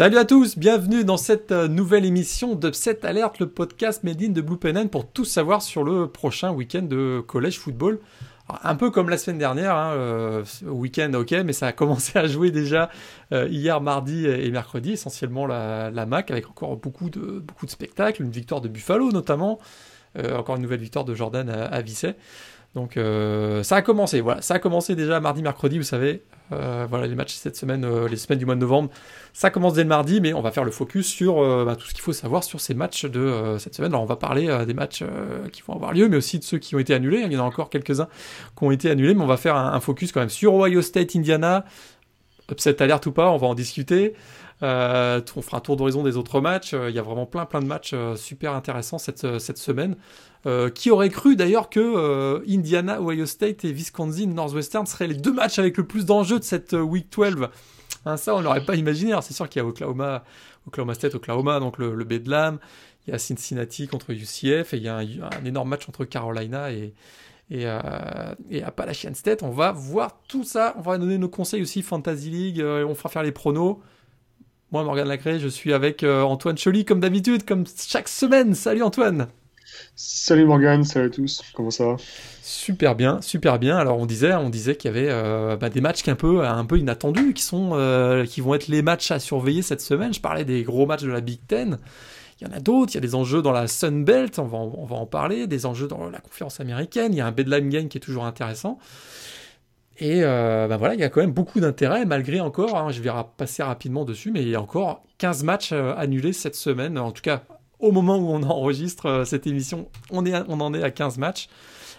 Salut à tous, bienvenue dans cette euh, nouvelle émission d'Upset Alert, le podcast made in de Blue Pen pour tout savoir sur le prochain week-end de collège football. un peu comme la semaine dernière, hein, euh, week-end ok, mais ça a commencé à jouer déjà euh, hier, mardi et mercredi, essentiellement la, MAC, avec encore beaucoup de, beaucoup de spectacles, une victoire de Buffalo notamment, encore une nouvelle victoire de Jordan à, à donc euh, ça a commencé, voilà, ça a commencé déjà mardi, mercredi, vous savez, euh, voilà les matchs cette semaine, euh, les semaines du mois de novembre, ça commence dès le mardi, mais on va faire le focus sur bah, tout ce qu'il faut savoir sur ces matchs de cette semaine. Alors on va parler des matchs qui vont avoir lieu, mais aussi de ceux qui ont été annulés. Il y en a encore quelques-uns qui ont été annulés, mais on va faire un, un focus quand même sur Ohio State, Indiana, upset alerte ou pas, on va en discuter. Euh, on fera un tour d'horizon des autres matchs. Il y a vraiment plein plein de matchs super intéressants cette, cette semaine. Euh, qui aurait cru d'ailleurs que euh, Indiana, Ohio State et Wisconsin, Northwestern seraient les deux matchs avec le plus d'enjeux de cette euh, Week 12 hein, Ça, on n'aurait pas imaginé. c'est sûr qu'il y a Oklahoma, Oklahoma State, Oklahoma, donc le, Bedlam. Il y a Cincinnati contre UCF et il y a un, énorme match entre Carolina et, et, et, Appalachian State. On va voir tout ça. On va donner nos conseils aussi Fantasy League. on fera faire les pronos. Moi, Morgan Lacré, je suis avec Antoine Choly comme d'habitude, comme chaque semaine. Salut Antoine Salut Morgan, salut à tous, comment ça va? Super bien, super bien. Alors on disait, on disait qu'il y avait euh, bah, des matchs qui un peu, un peu inattendus, qui sont, euh, qui vont être les matchs à surveiller cette semaine. Je parlais des gros matchs de la Big Ten. Il y en a d'autres. Il y a des enjeux dans la Sun Belt, on va, en, on va en parler. Des enjeux dans la conférence américaine. Il y a un Bedlam Game qui est toujours intéressant. Et euh, bah voilà, il y a quand même beaucoup d'intérêt, malgré encore, hein, je vais passer rapidement dessus, mais il y a encore 15 matchs annulés cette semaine, en tout cas au moment où on enregistre euh, cette émission, on, en est à 15 matchs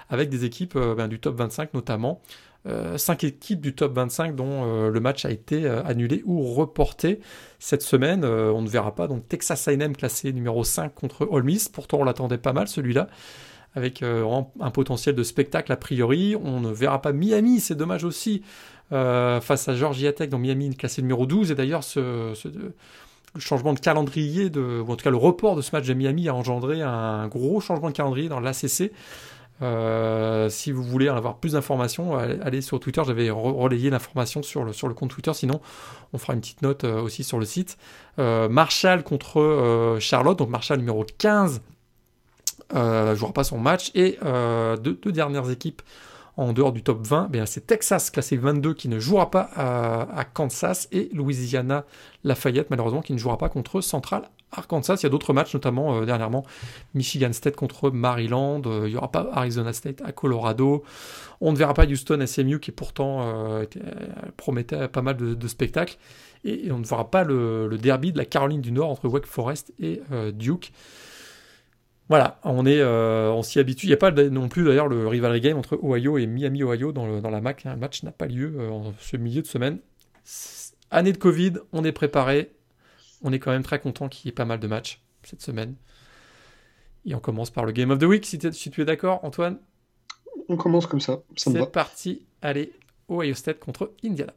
avec des équipes euh, ben, du top 25 notamment. Euh, 5 équipes du top 25 dont euh, le match a été annulé ou reporté cette semaine. on ne verra pas donc Texas A&M classé numéro 5 contre Ole Miss. Pourtant on l'attendait pas mal celui-là avec un potentiel de spectacle a priori. On ne verra pas Miami, c'est dommage aussi face à Georgia Tech dans Miami classé numéro 12 et d'ailleurs ce, le changement de calendrier, ou en tout cas le report de ce match de Miami a engendré un gros changement de calendrier dans l'ACC. Euh, si vous voulez en avoir plus d'informations, allez sur Twitter. J'avais relayé l'information sur le, sur le compte Twitter. Sinon, on fera une petite note euh, aussi sur le site. Euh, Marshall contre Charlotte, donc Marshall numéro 15, ne jouera pas son match. Et deux, deux, dernières équipes en dehors du top 20, ben, c'est Texas classé 22 qui ne jouera pas à, Kansas et Louisiana Lafayette malheureusement qui ne jouera pas contre Central Arkansas. Il y a d'autres matchs, notamment euh, dernièrement Michigan State contre Maryland. Euh, il n'y aura pas Arizona State à Colorado. On ne verra pas Houston SMU qui pourtant euh, promettait pas mal de, spectacles. Et, on ne verra pas le, derby de la Caroline du Nord entre Wake Forest et Duke. Voilà, on est, euh, on s'y habitue. Il n'y a pas non plus d'ailleurs le rivalry game entre Ohio et Miami Ohio dans, la MAC. Le match n'a pas lieu euh, en ce milieu de semaine. Année de Covid, on est préparé. On est quand même très content qu'il y ait pas mal de matchs cette semaine. Et on commence par le Game of the Week, si, si tu es d'accord, Antoine. On commence comme ça, ça C'est parti. Allez, Ohio State contre Indiana.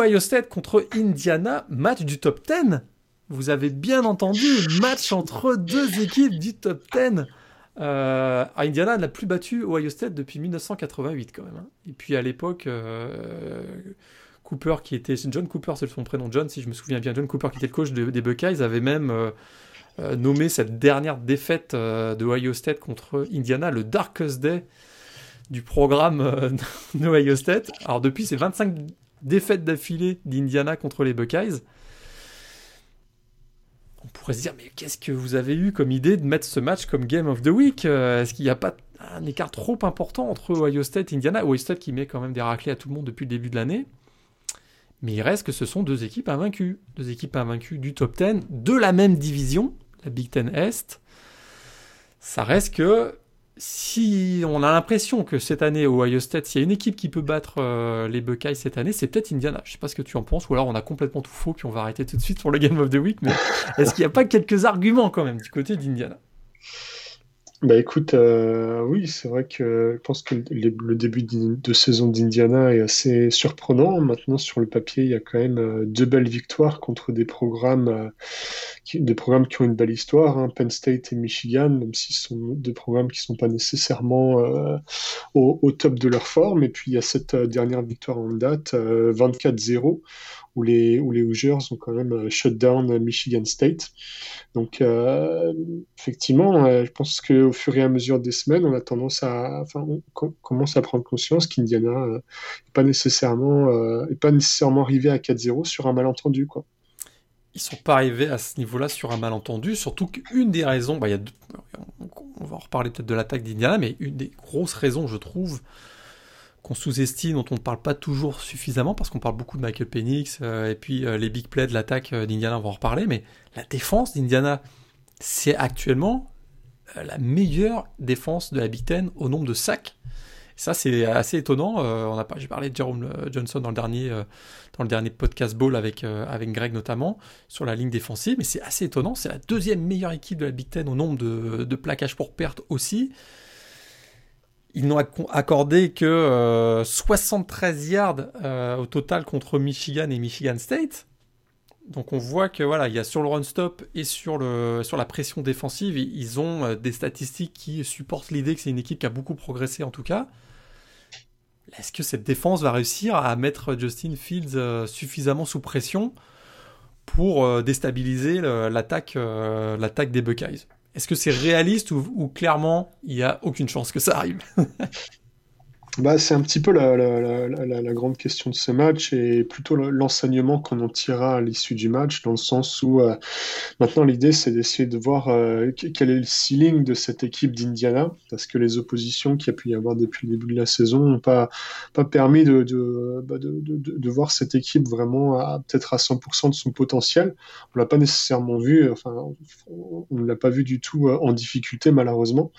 Ohio State contre Indiana, match du top 10. Vous avez bien entendu, match entre deux équipes du top 10. Euh, Indiana n'a plus battu Ohio State depuis 1988 quand même. Hein. Et puis à l'époque, euh, Cooper qui était John Cooper, c'est son prénom John si je me souviens bien, John Cooper qui était le coach des Buckeyes avait même euh, nommé cette dernière défaite de Ohio State contre Indiana le Darkest Day du programme d'Ohio State. Alors depuis, c'est 25 défaite d'affilée d'Indiana contre les Buckeyes. On pourrait se dire, mais qu'est-ce que vous avez eu comme idée de mettre ce match comme Game of the Week? Euh, Est-ce qu'il n'y a pas un écart trop important entre Ohio State et Indiana? Ohio State qui met quand même des raclés à tout le monde depuis le début de l'année. Mais il reste que ce sont deux équipes invaincues. Deux équipes invaincues du top 10, de la même division, la Big Ten Est. Ça reste que si on a l'impression que cette année au Ohio State, s'il y a une équipe qui peut battre euh, les Buckeyes cette année, c'est peut-être Indiana. Je sais pas ce que tu en penses, ou alors on a complètement tout faux, puis on va arrêter tout de suite pour le Game of the Week. Mais est-ce qu'il n'y a pas quelques arguments quand même du côté d'Indiana? Bah écoute, euh, oui, c'est vrai que je pense que le, début de saison d'Indiana est assez surprenant. Maintenant, sur le papier, il y a quand même euh, deux belles victoires contre des programmes, euh, qui, des programmes qui ont une belle histoire, hein, Penn State et Michigan, même si ce sont deux programmes qui sont pas nécessairement euh, au, top de leur forme. Et puis il y a cette dernière victoire en date, euh, 24-0, où les, où les Hoosiers ont quand même euh, shut down Michigan State. Donc, euh, effectivement, euh, je pense qu'au fur et à mesure des semaines, on a tendance à, enfin, on com- commence à prendre conscience qu'Indiana n'est pas nécessairement, est pas nécessairement arrivé à 4-0 sur un malentendu, quoi. Ils sont pas arrivés à ce niveau-là sur un malentendu, surtout qu'une des raisons, bah, y a on va en reparler peut-être de l'attaque d'Indiana, mais une des grosses raisons, je trouve, qu'on sous-estime, dont on ne parle pas toujours suffisamment, parce qu'on parle beaucoup de Michael Penix, euh, et puis euh, les big plays de l'attaque euh, d'Indiana, on va en reparler, mais la défense d'Indiana, c'est actuellement la meilleure défense de la Big Ten au nombre de sacs. Ça, c'est assez étonnant. On a j'ai parlé de Jerome Johnson dans le dernier, dans le dernier podcast ball avec, avec Greg notamment, sur la ligne défensive, mais c'est assez étonnant. C'est la deuxième meilleure équipe de la Big Ten au nombre de, de plaquages pour perte aussi. Ils n'ont acc- accordé que euh, 73 yards euh, au total contre Michigan et Michigan State. Donc on voit que voilà, il y a sur le run stop et sur, le, sur la pression défensive, ils ont euh, des statistiques qui supportent l'idée que c'est une équipe qui a beaucoup progressé en tout cas. Est-ce que cette défense va réussir à mettre Justin Fields euh, suffisamment sous pression pour euh, déstabiliser euh, l'attaque des Buckeyes? Est-ce que c'est réaliste ou, clairement il n'y a aucune chance que ça arrive? Bah, c'est un petit peu la, grande question de ce match et plutôt le- l'enseignement qu'on en tirera à l'issue du match, dans le sens où euh, maintenant l'idée c'est d'essayer de voir euh, que- quel est le ceiling de cette équipe d'Indiana, parce que les oppositions qu'il y a pu y avoir depuis le début de la saison n'ont pas, permis bah, de, voir cette équipe vraiment peut-être à 100% de son potentiel. On l'a pas nécessairement vu, enfin on ne l'a pas vu du tout euh, en difficulté malheureusement.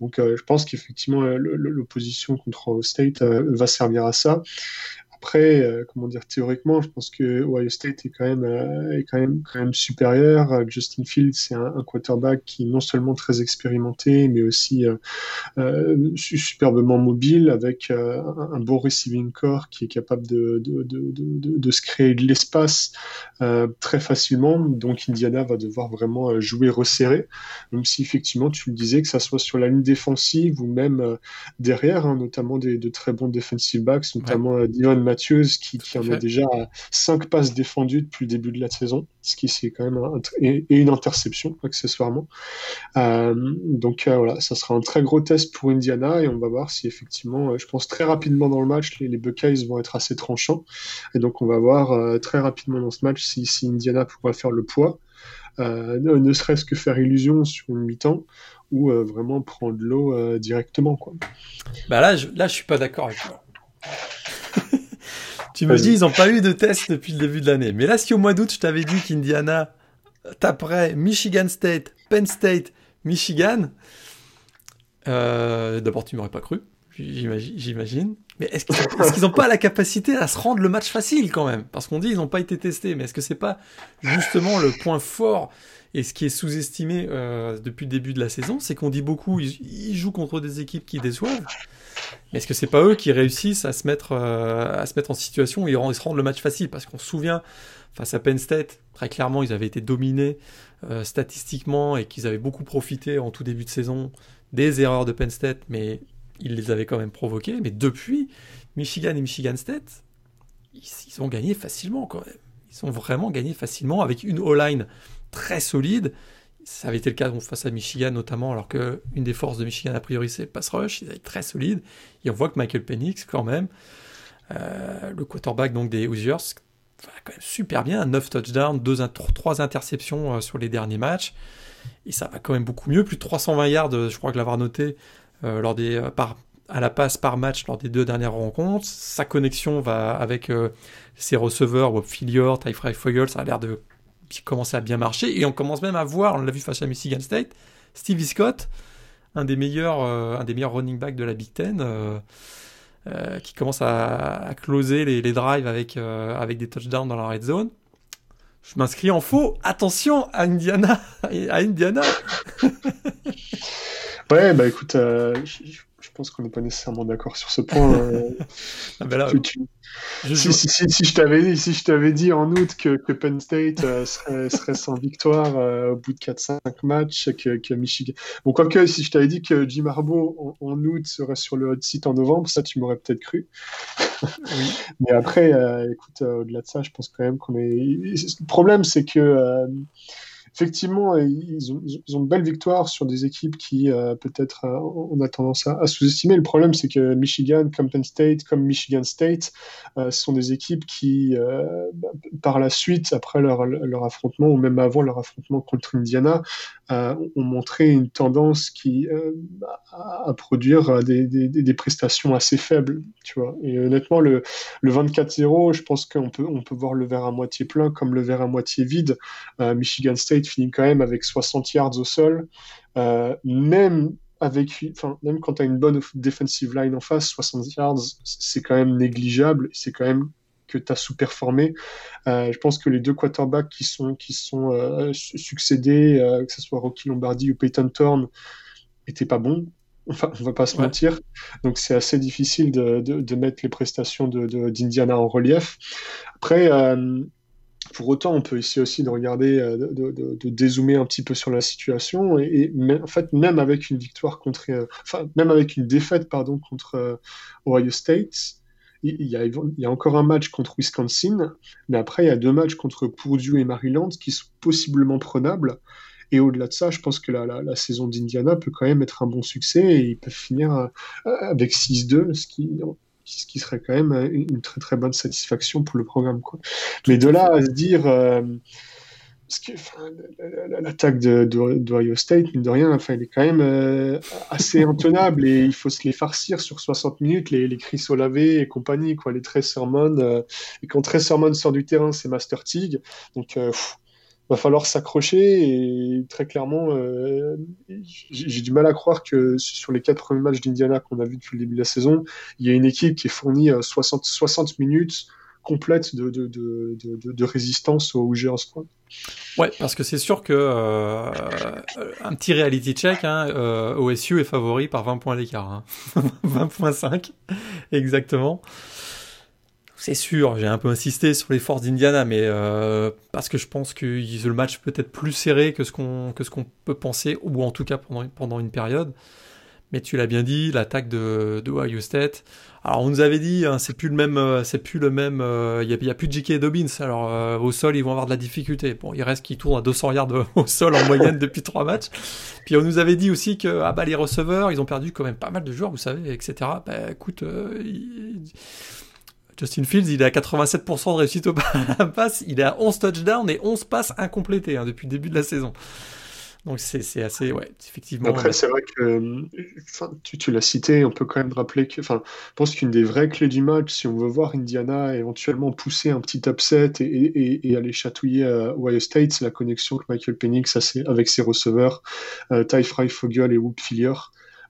Donc je pense qu'effectivement l'opposition contre State euh, va servir à ça. Après, euh, comment dire, théoriquement, je pense que Ohio State est quand même, euh, est quand même, quand même supérieur. Euh, Justin Fields, c'est un, un quarterback qui est non seulement très expérimenté, mais aussi su- superbement mobile, avec un, bon receiving core qui est capable de, de, de, de, de- se créer de l'espace très facilement. Donc Indiana va devoir vraiment jouer resserré, même si effectivement, tu le disais, que ça soit sur la ligne défensive ou même derrière, hein, notamment des, de très bons defensive backs, notamment euh, Dion Matthews, qui, qui en a déjà euh, cinq passes défendues depuis le début de la saison, ce qui c'est quand même un, et, et une interception accessoirement. Euh, donc euh, voilà, ça sera un très gros test pour Indiana et on va voir si effectivement, euh, je pense très rapidement dans le match, les, les Buckeyes vont être assez tranchants et donc on va voir euh, très rapidement dans ce match si, si Indiana pourra faire le poids, euh, ne, ne serait-ce que faire illusion sur une mi-temps ou euh, vraiment prendre l'eau euh, directement quoi. Bah là, je, là, je suis pas d'accord avec toi. Tu me dis, ils n'ont pas eu de test depuis le début de l'année. Mais là, si au mois d'août, je t'avais dit qu'Indiana taperait Michigan State, Penn State, Michigan, euh, d'abord, tu m'aurais pas cru, j'imagine. Mais est-ce qu'ils n'ont pas la capacité à se rendre le match facile quand même? Parce qu'on dit ils n'ont pas été testés, mais est-ce que c'est pas justement le point fort et ce qui est sous-estimé euh, depuis le début de la saison, c'est qu'on dit beaucoup ils, jouent contre des équipes qui déçoivent. Mais est-ce que c'est pas eux qui réussissent à se mettre, euh, à se mettre en situation où ils se rendent le match facile? Parce qu'on se souvient, face à Penn State, très clairement, ils avaient été dominés euh, statistiquement et qu'ils avaient beaucoup profité en tout début de saison des erreurs de Penn State, mais ils les avaient quand même provoquées. Mais depuis, Michigan et Michigan State, ils, ont gagné facilement quand même. Ils ont vraiment gagné facilement avec une O-line très solide. Ça avait été le cas donc, face à Michigan notamment, alors que une des forces de Michigan a priori c'est le pass rush, ils étaient très solides. Et on voit que Michael Penix quand même, euh, le quarterback donc des Hoosiers, va quand même super bien, 9 touchdowns, 2, 3 interceptions euh, sur les derniers matchs. Et ça va quand même beaucoup mieux, plus de 320 yards, euh, je crois que l'avoir noté, lors des, euh, à la passe par match lors des deux dernières rencontres. Sa connexion va avec euh, ses receveurs, Bob Fillior, Ty Fogel, ça a l'air de commencer à bien marcher. Et on commence même à voir, on l'a vu face à Michigan State, Stevie Scott, un des meilleurs, euh, un des meilleurs running backs de la Big Ten, euh, euh, qui commence à, closer les, les drives avec, euh, avec des touchdowns dans la red zone. Je m'inscris en faux. Attention à Indiana. à Indiana. Ouais, bah écoute, je pense qu'on n'est pas nécessairement d'accord sur ce point. Euh. ah ben là, je si, si, si, si, je t'avais dit, si je t'avais dit en août que, que Penn State euh, serait, serait, sans victoire euh, au bout de 4-5 matchs, que, que, Michigan. Bon, quoique, si je t'avais dit que Jim Harbaugh en, août serait sur le hot site en novembre, ça tu m'aurais peut-être cru. Mais après, écoute, au-delà de ça, je pense quand même qu'on est. Le problème, c'est que effectivement, euh, ils ont, ils ont, de belles victoires sur des équipes qui, euh, peut-être, euh, on a tendance à, sous-estimer. Le problème, c'est que Michigan, Penn State, comme Michigan State, ce sont des équipes qui, par la suite, après leur, affrontement, ou même avant leur affrontement contre Indiana, ont montré une tendance qui, à, produire des, prestations assez faibles. Tu vois. Et honnêtement, le, le 24-0, je pense qu'on peut, on peut voir le verre à moitié plein comme le verre à moitié vide. Michigan State finit quand même avec 60 yards au sol. Euh, même avec, enfin, même quand tu as une bonne defensive line en face, 60 yards, c'est quand même négligeable. C'est quand même que tu as sous-performé. Euh, je pense que les deux quarterbacks qui sont, qui sont euh, succédés, que ce soit Rocky Lombardi ou Peyton Thorne, n'étaient pas bons. Enfin, on va pas se mentir. Donc c'est assez difficile de, de, mettre les prestations d'Indiana de, en relief. Après, pour autant, on peut essayer aussi de regarder, euh, de, dézoomer un petit peu sur la situation. Et, en fait, même avec une victoire contre, euh, enfin, même avec une défaite, pardon, contre euh, Ohio State, il y, a, encore un match contre Wisconsin, mais après, il y a deux matchs contre Purdue et Maryland qui sont possiblement prenables. Et au-delà de ça, je pense que la, la, saison d'Indiana peut quand même être un bon succès et ils peuvent finir avec 6-2, ce qui, ce qui serait quand même une très très bonne satisfaction pour le programme. Quoi. Mais de là à se dire, euh, l'attaque d'Ohio State, mine de rien, enfin, elle est quand même euh, assez intenable et il faut se les farcir sur 60 minutes, les, les Chris Olave et compagnie, quoi, les Trey Sermon. Euh, et quand Trey Sermon sort du terrain, c'est Master Tig. Donc, va falloir s'accrocher et très clairement, euh, j'ai du mal à croire que sur les quatre premiers matchs d'Indiana qu'on a vu depuis le début de la saison, il y a une équipe qui est fournie 60, 60 minutes complètes de, de, de, de, résistance au géants point. Ouais, parce que c'est sûr que euh, un petit reality check, hein, euh, OSU est favori par 20 points d'écart, 20.5 hein. exactement. C'est sûr, j'ai un peu insisté sur les forces d'Indiana, mais euh, parce que je pense que le match peut être plus serré que ce qu'on peut penser, ou en tout cas pendant, une période. Mais tu l'as bien dit, l'attaque de, de Ohio. Alors on nous avait dit, hein, c'est plus le même, euh, c'est plus le même. Euh, il n'y a, plus de J.K. Dobbins. Alors au sol, ils vont avoir de la difficulté. Bon, il reste qu'ils tournent à 200 yards au sol en moyenne depuis trois matchs. Puis on nous avait dit aussi que ah bah les receveurs, ils ont perdu quand même pas mal de joueurs, vous savez, etc. Bah écoute. Justin Fields, il est à 87% de réussite au pass, il est à 11 touchdowns et 11 passes incomplétées hein, depuis le début de la saison. Donc c'est assez, ouais, effectivement. Après, c'est vrai que, tu, tu l'as cité, on peut quand même rappeler que, enfin, je pense qu'une des vraies clés du match, si on veut voir Indiana éventuellement pousser un petit upset et, et, et aller chatouiller à Ohio State, c'est la connexion que Michael Penix a avec ses receveurs, euh, Ty Fry, Fogel et Whoop Fillier.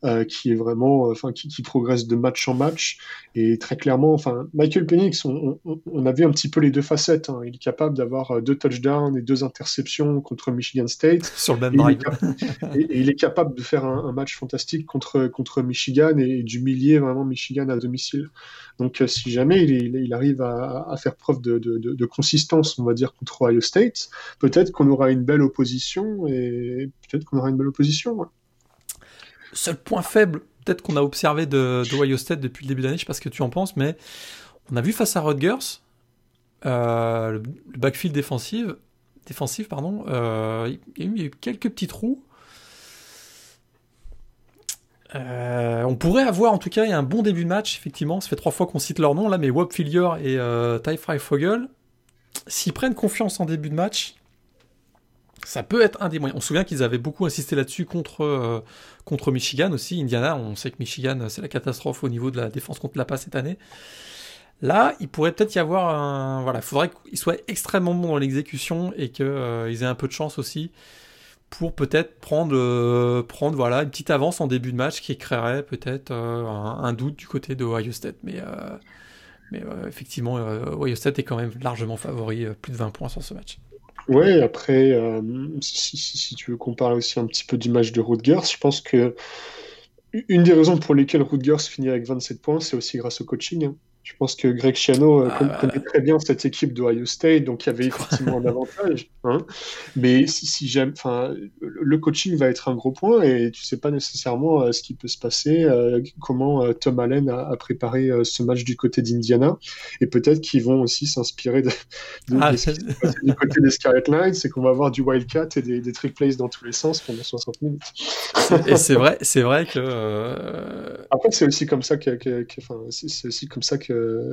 Euh, qui est vraiment, euh, enfin, qui, qui, progresse de match en match. Et très clairement, enfin, Michael Penix, on, on, on, a vu un petit peu les deux facettes. Hein. Il est capable d'avoir euh, deux touchdowns et deux interceptions contre Michigan State. Sur le même drive. Et, il est capable de faire un, un match fantastique contre, contre Michigan et, d'humilier vraiment Michigan à domicile. Donc, si jamais il, il arrive à, à, faire preuve de, de, de, de, consistance, on va dire, contre Ohio State, peut-être qu'on aura une belle opposition et peut-être qu'on aura une belle opposition. Ouais seul point faible, peut-être qu'on a observé de, de depuis le début de l'année, je sais pas ce que tu en penses, mais on a vu face à Rutgers, euh, le, backfield défensif, défensif pardon, euh, il, y a eu, quelques petits trous. Euh, on pourrait avoir en tout cas un bon début de match, effectivement. Ça fait trois fois qu'on cite leur nom là, mais Wop Fillier et Ty Fry Fogel, s'ils prennent confiance en début de match, ça peut être un des moyens. On se souvient qu'ils avaient beaucoup insisté là-dessus contre, euh, contre Michigan aussi. Indiana, on sait que Michigan, c'est la catastrophe au niveau de la défense contre la passe cette année. Là, il pourrait peut-être y avoir un. Voilà, il faudrait qu'ils soient extrêmement bons dans l'exécution et qu'ils euh, aient un peu de chance aussi pour peut-être prendre, euh, prendre voilà, une petite avance en début de match qui créerait peut-être un, doute du côté de Ohio State. Mais, mais effectivement, Ohio State est quand même largement favori, plus de 20 points sur ce match. Ouais, après, si, tu veux qu'on parle aussi un petit peu match de Rutgers, je pense que une des raisons pour lesquelles Rutgers finit avec 27 points, c'est aussi grâce au coaching. Hein. Je pense que Greg Schiano euh, ah, connaît très bien cette équipe d'Ohio State, donc il y avait effectivement un avantage. Hein. Mais si, si j'aime, enfin, le coaching va être un gros point et tu sais pas nécessairement euh, ce qui peut se passer, euh, comment Tom Allen a, préparé ce match du côté d'Indiana, et peut-être qu'ils vont aussi s'inspirer de, ah, du côté des Scarlet Knights, c'est qu'on va avoir du Wildcat et des, des trick plays dans tous les sens pendant 60 minutes. et c'est vrai, c'est vrai que. Après, c'est aussi comme ça que, enfin, c'est aussi comme ça que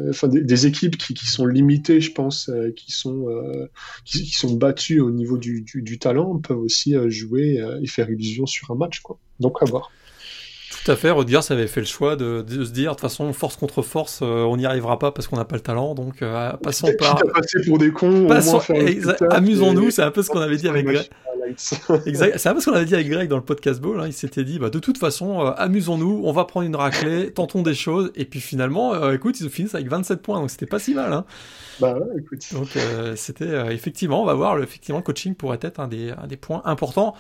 enfin, des, équipes qui, sont limitées, je pense, euh, qui, sont, euh, qui, sont battues au niveau du, talent, peuvent aussi euh, jouer et faire illusion sur un match. Quoi. Donc à voir. Tout à fait, Rodgers avait fait le choix de, se dire de toute façon, force contre force, on n'y arrivera pas parce qu'on n'a pas le talent, donc passons par. passer pour des cons, amusons-nous, c'est un peu ce qu'on avait dit avec Greg. exact. C'est un peu ce qu'on avait dit avec Greg dans le podcast Ball. Hein. Il s'était dit, bah, de toute façon, euh, amusons-nous, on va prendre une raclée, tentons des choses. Et puis finalement, euh, écoute, ils finissent avec 27 points, donc c'était pas si mal. Hein. Bah écoute. Donc euh, c'était effectivement, on va voir, effectivement, le coaching pourrait être un des, un des points importants.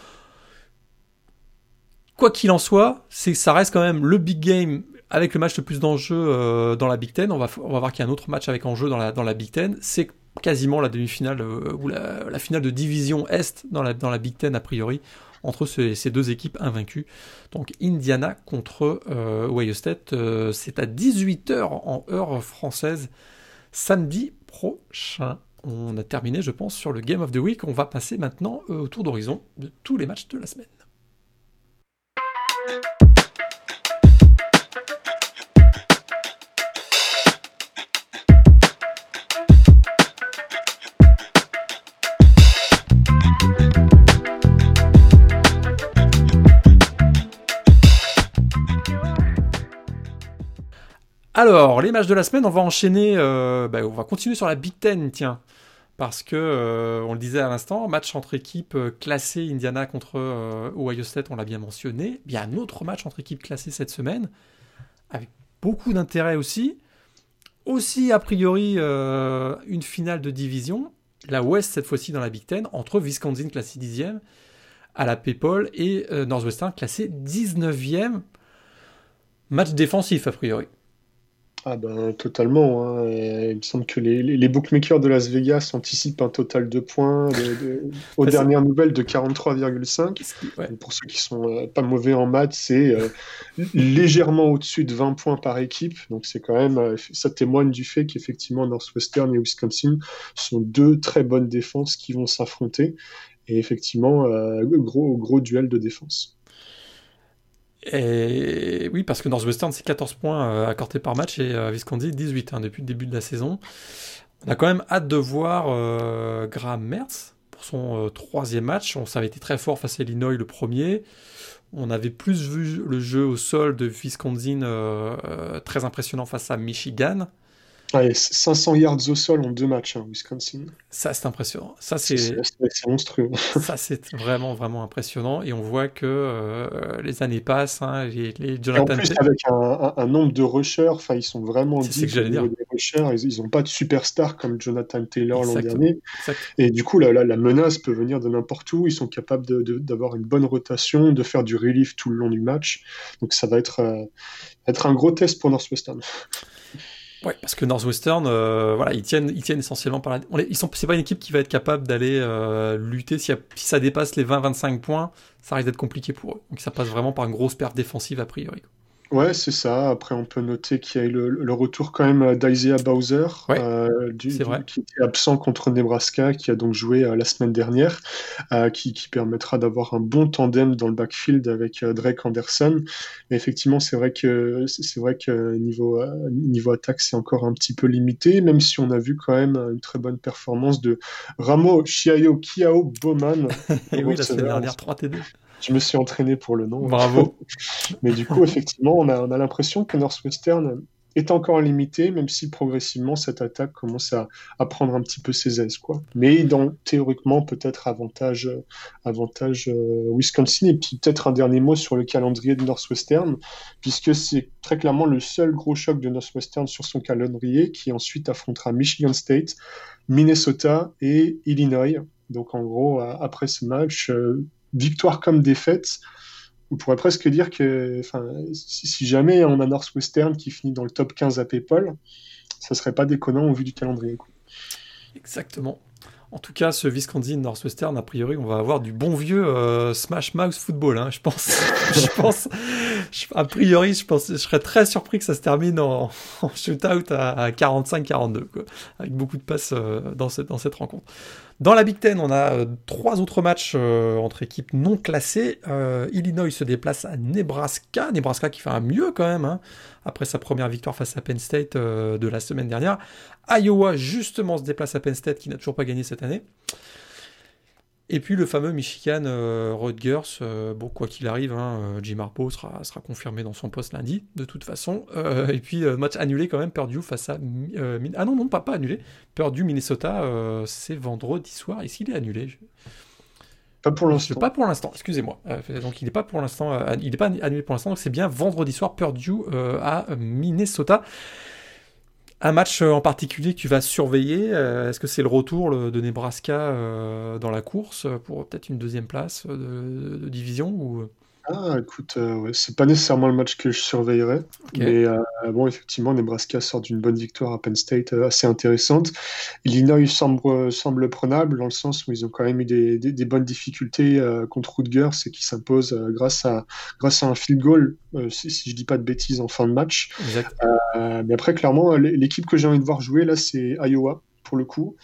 Quoi qu'il en soit, ça reste quand même le big game avec le match le plus d'enjeux dans la Big Ten. On va, voir qu'il y a un autre match avec enjeu dans la, dans la Big Ten. C'est quasiment la demi-finale euh, ou la, finale de division Est dans la, Big Ten a priori entre ces, deux équipes invaincues. Donc Indiana contre euh, euh, c'est à 18h en heure française samedi prochain. On a terminé, je pense, sur le Game of the Week. On va passer maintenant au tour d'horizon de tous les matchs de la semaine. Alors, les matchs de la semaine, on va enchaîner, euh, bah, on va continuer sur la Big Ten, tiens. Parce que, euh, on le disait à l'instant, match entre équipes euh, classées, Indiana contre Ohio State, on l'a bien mentionné. Il y a un autre match entre équipes classées cette semaine, avec beaucoup d'intérêt aussi. Aussi, a priori, une finale de division, la West cette fois-ci dans la Big Ten, entre Wisconsin classé 10e à la PayPal et Northwestern classé 19e. Match défensif, a priori. Ah ben totalement. Hein. il me semble que les, les, bookmakers de Las Vegas anticipent un total de points aux dernières nouvelles de 43,5. Pour ceux qui sont euh, pas mauvais en maths, c'est euh, légèrement au-dessus de 20 points par équipe. Donc c'est quand même, euh, ça témoigne du fait qu'effectivement Northwestern et Wisconsin sont deux très bonnes défenses qui vont s'affronter. Et effectivement, gros, gros duel de défense. Et oui, parce que Northwestern, c'est 14 points euh, accordés par match et euh, Visconti, 18 hein, depuis le début de la saison. On a quand même hâte de voir euh, Graham Mertz pour son troisième match. On, ça avait été très fort face à Illinois le premier. On avait plus vu le jeu au sol de Wisconsin très impressionnant face à Michigan. 500 yards au sol en deux matchs, hein, Wisconsin. Ça, c'est impressionnant. Ça, c'est monstrueux. ça, c'est vraiment, vraiment impressionnant. Et on voit que euh, les années passent. Hein, les, Jonathan en plus, avec un, nombre de rushers, ils sont vraiment. C'est ce que j'allais dire. ils n'ont pas de superstar comme Jonathan Taylor l'an dernier. Et du coup, la, la, menace peut venir de n'importe où. Ils sont capables d'avoir une bonne rotation, de faire du relief tout le long du match. Donc, ça va être, euh, être un gros test pour Northwestern. Ouais, parce que Northwestern, euh, voilà, ils tiennent, ils tiennent essentiellement par la. Ils sont, c'est pas une équipe qui va être capable d'aller euh, lutter si, si, ça dépasse les 20-25 points, ça risque d'être compliqué pour eux. Donc ça passe vraiment par une grosse perte défensive a priori. Ouais, c'est ça. Après, on peut noter qu'il y a eu le, retour quand même d'Isaiah Bowser, euh, qui était absent contre Nebraska, qui a donc joué euh, la semaine dernière, euh, qui, permettra d'avoir un bon tandem dans le backfield avec Drake Anderson. Mais effectivement, c'est vrai que c'est vrai que niveau niveau attaque, c'est encore un petit peu limité, même si on a vu quand même une très bonne performance de Ramo Chiayo Kiao Bowman. Et oui, la semaine dernière 3 TD. Je me suis entraîné pour le nom. Bravo. Mais du coup, effectivement, on a, on a l'impression que Northwestern est encore limité, même si progressivement cette attaque commence à, à prendre un petit peu ses aises. Quoi. Mais dans, théoriquement, peut-être avantage, avantage euh, Wisconsin. Et puis peut-être un dernier mot sur le calendrier de Northwestern, puisque c'est très clairement le seul gros choc de Northwestern sur son calendrier, qui ensuite affrontera Michigan State, Minnesota et Illinois. Donc en gros, après ce match, victoire comme défaite, on pourrait presque dire que si, jamais on a Northwestern qui finit dans le top 15 à PayPal, ça serait pas déconnant au vu du calendrier. Exactement. En tout cas, ce Wisconsin Northwestern, a priori, on va avoir du bon vieux euh, Smash Mouse football, hein, je pense. a priori, je pense, je serais très surpris que ça se termine en, shootout à, 45-42, avec beaucoup de passes euh, dans cette rencontre. Dans la Big Ten, on a euh, trois autres matchs entre équipes non classées. Illinois se déplace à Nebraska. Nebraska qui fait un mieux quand même, hein, après sa première victoire face à Penn State de la semaine dernière. Iowa, justement, se déplace à Penn State, qui n'a toujours pas gagné cette année. Et puis le fameux Michigan euh, Rutgers, euh, bon, quoi qu'il arrive, hein, euh, Jim Harbaugh sera, sera confirmé dans son poste lundi, de toute façon. et puis match annulé quand même, perdu face à... ah non, non, pas, pas annulé. Perdu Minnesota, c'est vendredi soir. Est-ce qu'il est annulé? Pas pour l'instant. Pas pour l'instant, excusez-moi. donc il n'est pas pour l'instant, il n'est pas annulé pour l'instant, donc c'est bien vendredi soir, perdu à Minnesota. Un match euh, en particulier que tu vas surveiller, euh, est-ce que c'est le retour de Nebraska euh, dans la course pour peut-être une deuxième place de, division ou... Ah, écoute, ouais, c'est pas nécessairement le match que je surveillerais, mais bon, effectivement, Nebraska sort d'une bonne victoire à Penn State assez intéressante. Illinois semble, semble prenable dans le sens où ils ont quand même eu des, des, bonnes difficultés contre Rutgers et qui s'imposent grâce, à, grâce à un field goal, si, si, je dis pas de bêtises, en fin de match. Euh, mais après, clairement, l'équipe que j'ai envie de voir jouer là, c'est Iowa le coup,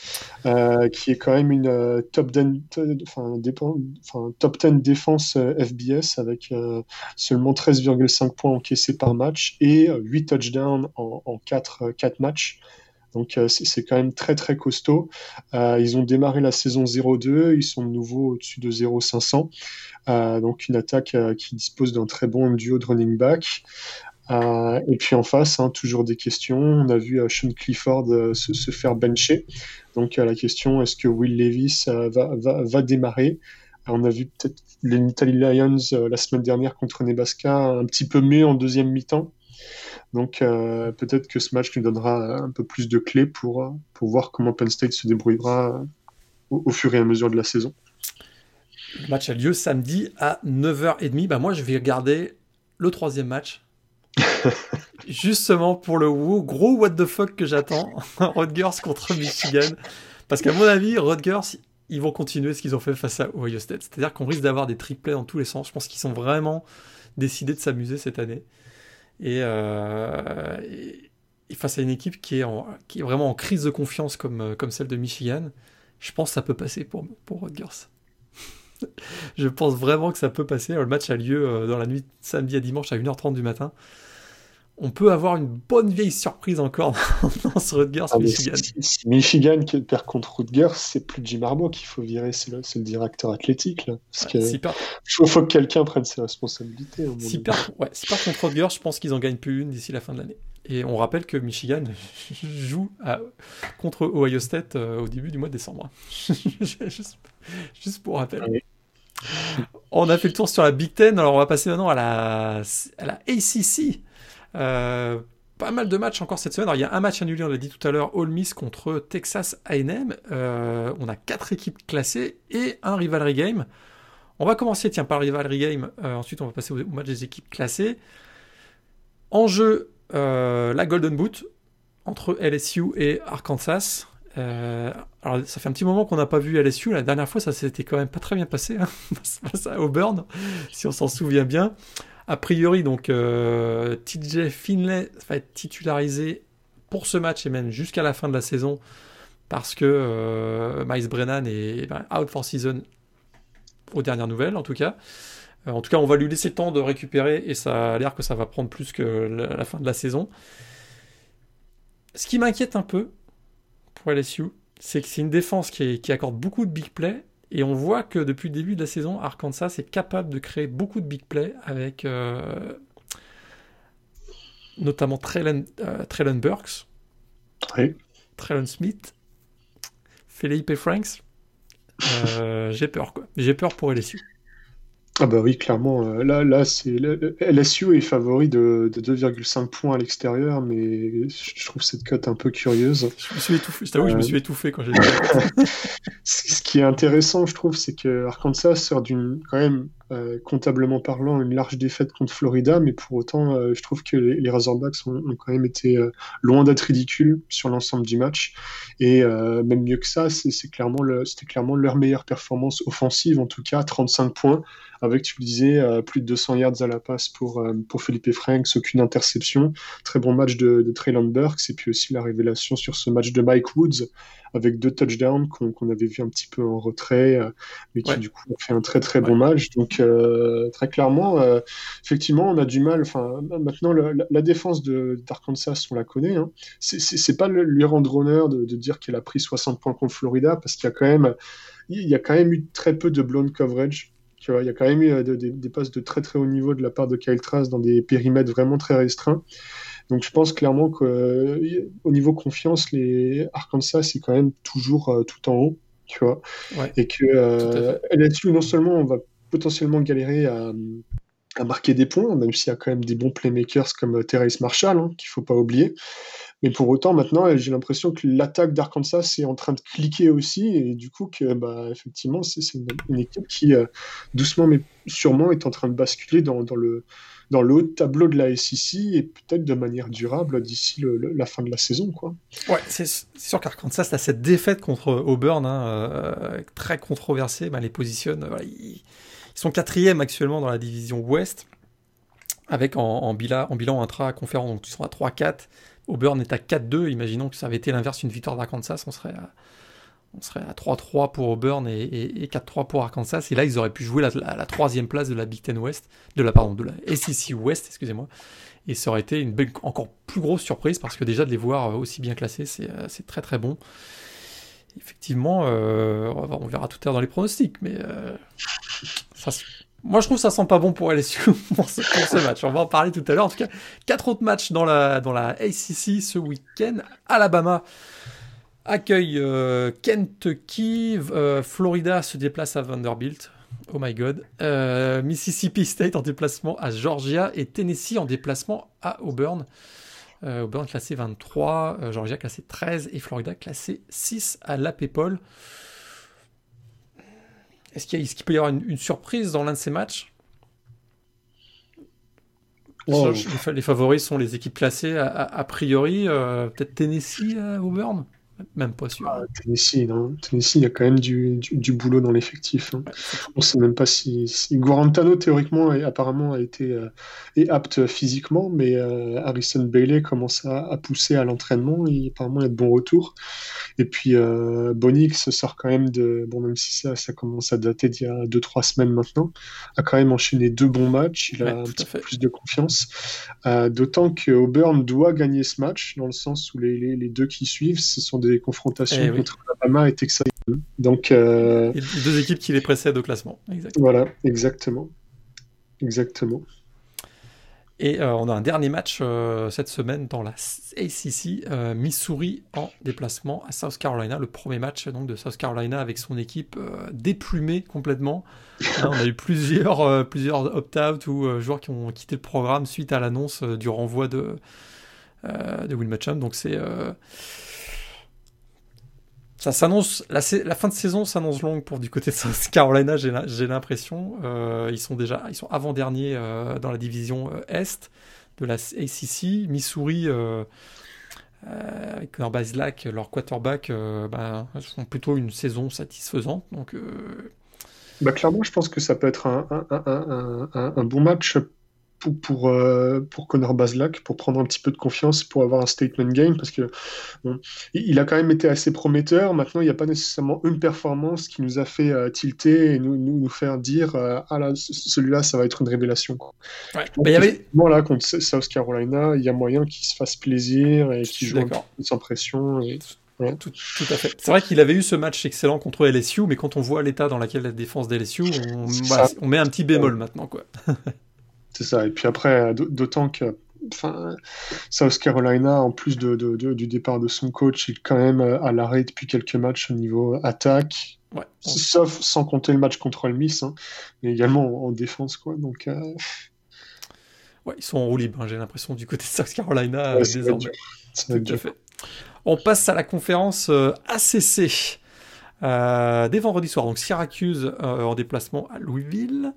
euh, qui est quand même une euh, top, 10, enfin, top 10 défense FBS avec seulement 13,5 points encaissés par match et 8 touchdowns en, en 4, 4 matchs. Donc c'est quand même très très costaud. ils ont démarré la saison 0-2, ils sont de nouveau au-dessus de 0-500. donc une attaque qui dispose d'un très bon duo de running back. Euh, et puis en face, hein, toujours des questions. On a vu euh, Sean Clifford euh, se, faire bencher. Donc la question, est-ce que Will Levis va, démarrer? On a vu peut-être les Italy Lions la semaine dernière contre Nebraska un petit peu mieux en deuxième mi-temps. Donc peut-être que ce match nous donnera un peu plus de clés pour, pour voir comment Penn State se débrouillera au, au fur et à mesure de la saison. Le match a lieu samedi à 9h30. Bah moi, je vais regarder le troisième match Justement pour le gros what the fuck que j'attends, Rutgers contre Michigan. Parce qu'à mon avis, Rutgers, ils vont continuer ce qu'ils ont fait face à Ohio State. C'est-à-dire qu'on risque d'avoir des triplets dans tous les sens. Je pense qu'ils sont vraiment décidés de s'amuser cette année. Et, euh, face à une équipe qui est, vraiment en crise de confiance comme, comme celle de Michigan, je pense que ça peut passer pour, pour Rutgers. je pense vraiment que ça peut passer. Le match a lieu euh, dans la nuit samedi à dimanche à 1h30 du matin on peut avoir une bonne vieille surprise encore dans ce Rutgers ah, Michigan. Si, Michigan qui perd contre Rutgers, c'est plus Jim Harbaugh qu'il faut virer, c'est le, le, directeur athlétique. Là, il faut, que quelqu'un prenne ses responsabilités. Si perd, ouais, contre Rutgers, je pense qu'ils en gagnent plus une d'ici la fin de l'année. Et on rappelle que Michigan joue contre Ohio State euh, au début du mois de décembre. juste, pour rappel. On a fait le tour sur la Big Ten, alors on va passer maintenant à la, à la ACC. Euh, pas mal de matchs encore cette semaine. Il y a un match annulé, on l'a dit tout à l'heure, All Miss contre Texas A&M. Euh, on a quatre équipes classées et un rivalry game. On va commencer, tiens, par le rivalry game. Euh, ensuite, on va passer au, match des équipes classées. En jeu, la Golden Boot entre LSU et Arkansas. alors, ça fait un petit moment qu'on n'a pas vu LSU. La dernière fois, ça s'était quand même pas très bien passé hein, face à Auburn, si on s'en souvient bien. A priori, donc, euh, TJ Finlay va être titularisé pour ce match et même jusqu'à la fin de la saison parce que euh, Miles Brennan est ben, out for season aux dernières nouvelles, en tout cas. Euh, en tout cas, on va lui laisser le temps de récupérer et ça a l'air que ça va prendre plus que la, fin de la saison. Ce qui m'inquiète un peu pour LSU, c'est que c'est une défense qui accorde beaucoup de big play et on voit que depuis le début de la saison, Arkansas est capable de créer beaucoup de big plays avec euh, notamment Traylon, euh, Burks, oui. Traylon Smith, Felipe Franks. Euh, j'ai peur, quoi. J'ai peur pour LSU. Ah bah oui, clairement. Euh, là, là c'est LSU est favori de, 2,5 points à l'extérieur, mais je trouve cette cote un peu curieuse. Je me suis étouffé. Je je me euh, suis étouffé quand j'ai vu. Ce qui est intéressant, je trouve, c'est que Arkansas sort d'une quand même euh, comptablement parlant, une large défaite contre Florida, mais pour autant, euh, je trouve que les, Razorbacks ont, quand même été euh, loin d'être ridicules sur l'ensemble du match. Et même mieux que ça, c'était clairement, c'était clairement leur meilleure performance offensive, en tout cas 35 points, avec, tu le disais, plus de 200 yards à la passe pour, pour Felipe Franks, aucune interception. Très bon match de, de Traylon Burks, et puis aussi la révélation sur ce match de Mike Woods, avec deux touchdowns qu'on avait vu un petit peu en retrait, mais qui du coup ont fait un très très bon match. Donc euh, très clairement, euh, effectivement, on a du mal. Enfin, maintenant, la, défense d'Arkansas, on la connaît. Hein. C'est pas lui rendre honneur de, dire qu'elle a pris 60 points contre Florida, parce qu'il y a quand même, il y a quand même eu très peu de blown coverage. Tu vois, il y a quand même eu des, passes de très très haut niveau de la part de Kyle Trask dans des périmètres vraiment très restreints. Donc je pense clairement qu'au niveau confiance, les Arkansas c'est quand même toujours euh, tout en haut, tu vois, et que là-dessus non seulement on va potentiellement galérer à, marquer des points, même s'il y a quand même des bons playmakers comme euh, Terrace Marshall, hein, qu'il ne faut pas oublier. Mais pour autant, maintenant, j'ai l'impression que l'attaque d'Arkansas est en train de cliquer aussi, et du coup, que, bah, effectivement, c'est une, équipe qui, euh, doucement mais sûrement, est en train de basculer dans, le, dans le haut tableau de la SEC et peut-être de manière durable d'ici la fin de la saison. Quoi. Ouais, c'est sûr qu'Arkansas a cette défaite contre Auburn, hein, euh, très controversée, bah, les positionne. Ils sont quatrième actuellement dans la division Ouest, avec en, bilan, en bilan intra-conférence, donc ils sont à 3-4. Auburn est à 4-2. Imaginons que ça avait été l'inverse, une victoire d'Arkansas, on serait à, on serait à 3-3 pour Auburn et, 4-3 pour Arkansas. Et là, ils auraient pu jouer la, troisième place de la Big Ten West, de la, pardon, de la SEC West, excusez-moi. Et ça aurait été une encore plus grosse surprise parce que déjà de les voir aussi bien classés, c'est euh, très très bon effectivement, euh, on verra tout à l'heure dans les pronostics, mais euh, moi je trouve que ça sent pas bon pour LSU pour ce, match. On va en parler tout à l'heure. En tout cas, quatre autres matchs dans la, dans la ACC ce week-end. Alabama accueille euh, Kentucky, Florida se déplace à Vanderbilt. Oh my god. Mississippi State en déplacement à Georgia et Tennessee en déplacement à Auburn. Euh, Auburn classé 23, euh, Georgia classé 13 et Florida classé 6 à la PayPal. Est-ce qu'il peut y avoir une, surprise dans l'un de ces matchs? Les, favoris sont les équipes classées a, priori, euh, peut-être Tennessee à Auburn? Même pas sûr. Ah, Tennessee, non. Tennessee, il y a quand même du, du, boulot dans l'effectif. Hein. On ne sait même pas si, si Guarantano, théoriquement, et apparemment, a été euh, est apte physiquement, mais euh, Harrison Bailey commence à, à pousser à l'entraînement. Et apparemment, il y a de bons retours. Et puis, euh, Bonix sort quand même de. Bon, même si ça, ça commence à dater d'il y a 2-3 semaines maintenant, a quand même enchaîné deux bons matchs. Il a un petit peu plus de confiance. Euh, d'autant que Auburn doit gagner ce match, dans le sens où les, les, les deux qui suivent, ce sont des confrontations eh contre Alabama et Texas. Donc, euh, deux équipes qui les précèdent au classement. Voilà, exactement. Exactement. Et euh, on a un dernier match euh, cette semaine dans la ACC, Missouri en déplacement à South Carolina. Le premier match donc de South Carolina avec son équipe déplumée complètement. Hein, on a eu plusieurs, plusieurs opt-out ou joueurs qui ont quitté le programme suite à l'annonce du renvoi de, de Will Matcham. Donc c'est ça s'annonce, la, fin de saison s'annonce longue pour du côté de South Carolina, j'ai l'impression. Euh, ils sont déjà, ils sont avant-derniers euh, dans la division euh, Est de la ACC. Missouri, avec leur base leur quarterback, ben, font plutôt une saison satisfaisante. Donc, bah, clairement, je pense que ça peut être un bon match pour, pour, euh, pour Connor Baslack, pour prendre un petit peu de confiance, pour avoir un statement game, parce que il a quand même été assez prometteur. Maintenant, il n'y a pas nécessairement une performance qui nous a fait euh, tilter et nous, nous, faire dire euh, ah là, celui-là, ça va être une révélation. Ouais. il y avait... là, contre South Carolina, il y a moyen qu'il se fasse plaisir et qu'il joue sans pression. Et... Tout, tout, à fait. C'est vrai qu'il avait eu ce match excellent contre LSU, mais quand on voit l'état dans lequel la défense d'LSU, on, on met un petit bémol maintenant. quoi. C'est ça. Et puis après, d'autant que enfin, South Carolina, en plus de, du départ de son coach, il est quand même à l'arrêt depuis quelques matchs au niveau attaque. Sauf sans compter le match contre le Miss, hein, mais également en, défense. Quoi. Donc, Ouais, ils sont en roue libre, hein, j'ai l'impression, du côté de South Carolina désormais. On passe à la conférence ACC. Euh, dès vendredi soir. Donc Syracuse euh, en déplacement à Louisville.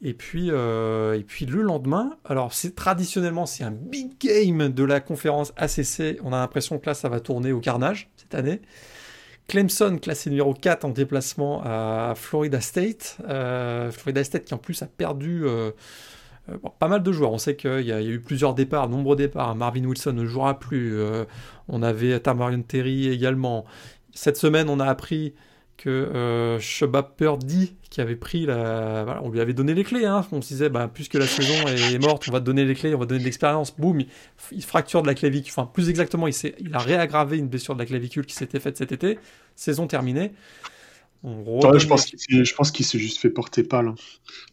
Et puis, euh, et puis le lendemain, alors c'est traditionnellement c'est un big game de la conférence ACC. On a l'impression que là ça va tourner au carnage cette année. Clemson classé numéro 4 en déplacement à Florida State. Florida State qui en plus a perdu pas mal de joueurs. On sait qu'il y, a eu plusieurs départs, nombreux départs. Marvin Wilson ne jouera plus. on avait Tamarion Terry également. Cette semaine, on a appris que euh, Purdy, qui avait pris la. on lui avait donné les clés. Hein. On se disait, bah, puisque la saison est morte, on va te donner les clés, on va te donner de l'expérience. Boum, il, fracture de la clavicule. Enfin, plus exactement, il, il a réaggravé une blessure de la clavicule qui s'était faite cet été. Saison terminée. je pense qu'il s'est juste fait porter pâle. Hein.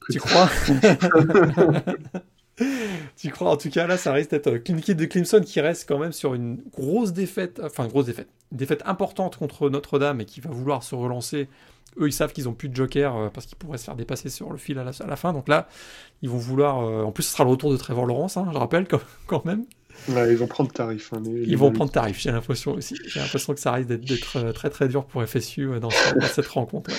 Tu crois? tu crois En tout cas, là, ça risque d'être euh, une équipe de Clemson qui reste quand même sur une grosse défaite, enfin, grosse défaite, défaite importante contre Notre-Dame et qui va vouloir se relancer. Eux, ils savent qu'ils ont plus de joker euh, parce qu'ils pourraient se faire dépasser sur le fil à la, fin. Donc là, ils vont vouloir. Euh, en plus, ce sera le retour de Trevor Lawrence, hein, je rappelle quand, même. Ils vont prendre tarif. Hein, ils vont prendre tarif, j'ai l'impression aussi. J'ai l'impression que ça risque d'être très très dur pour FSU dans, cette rencontre.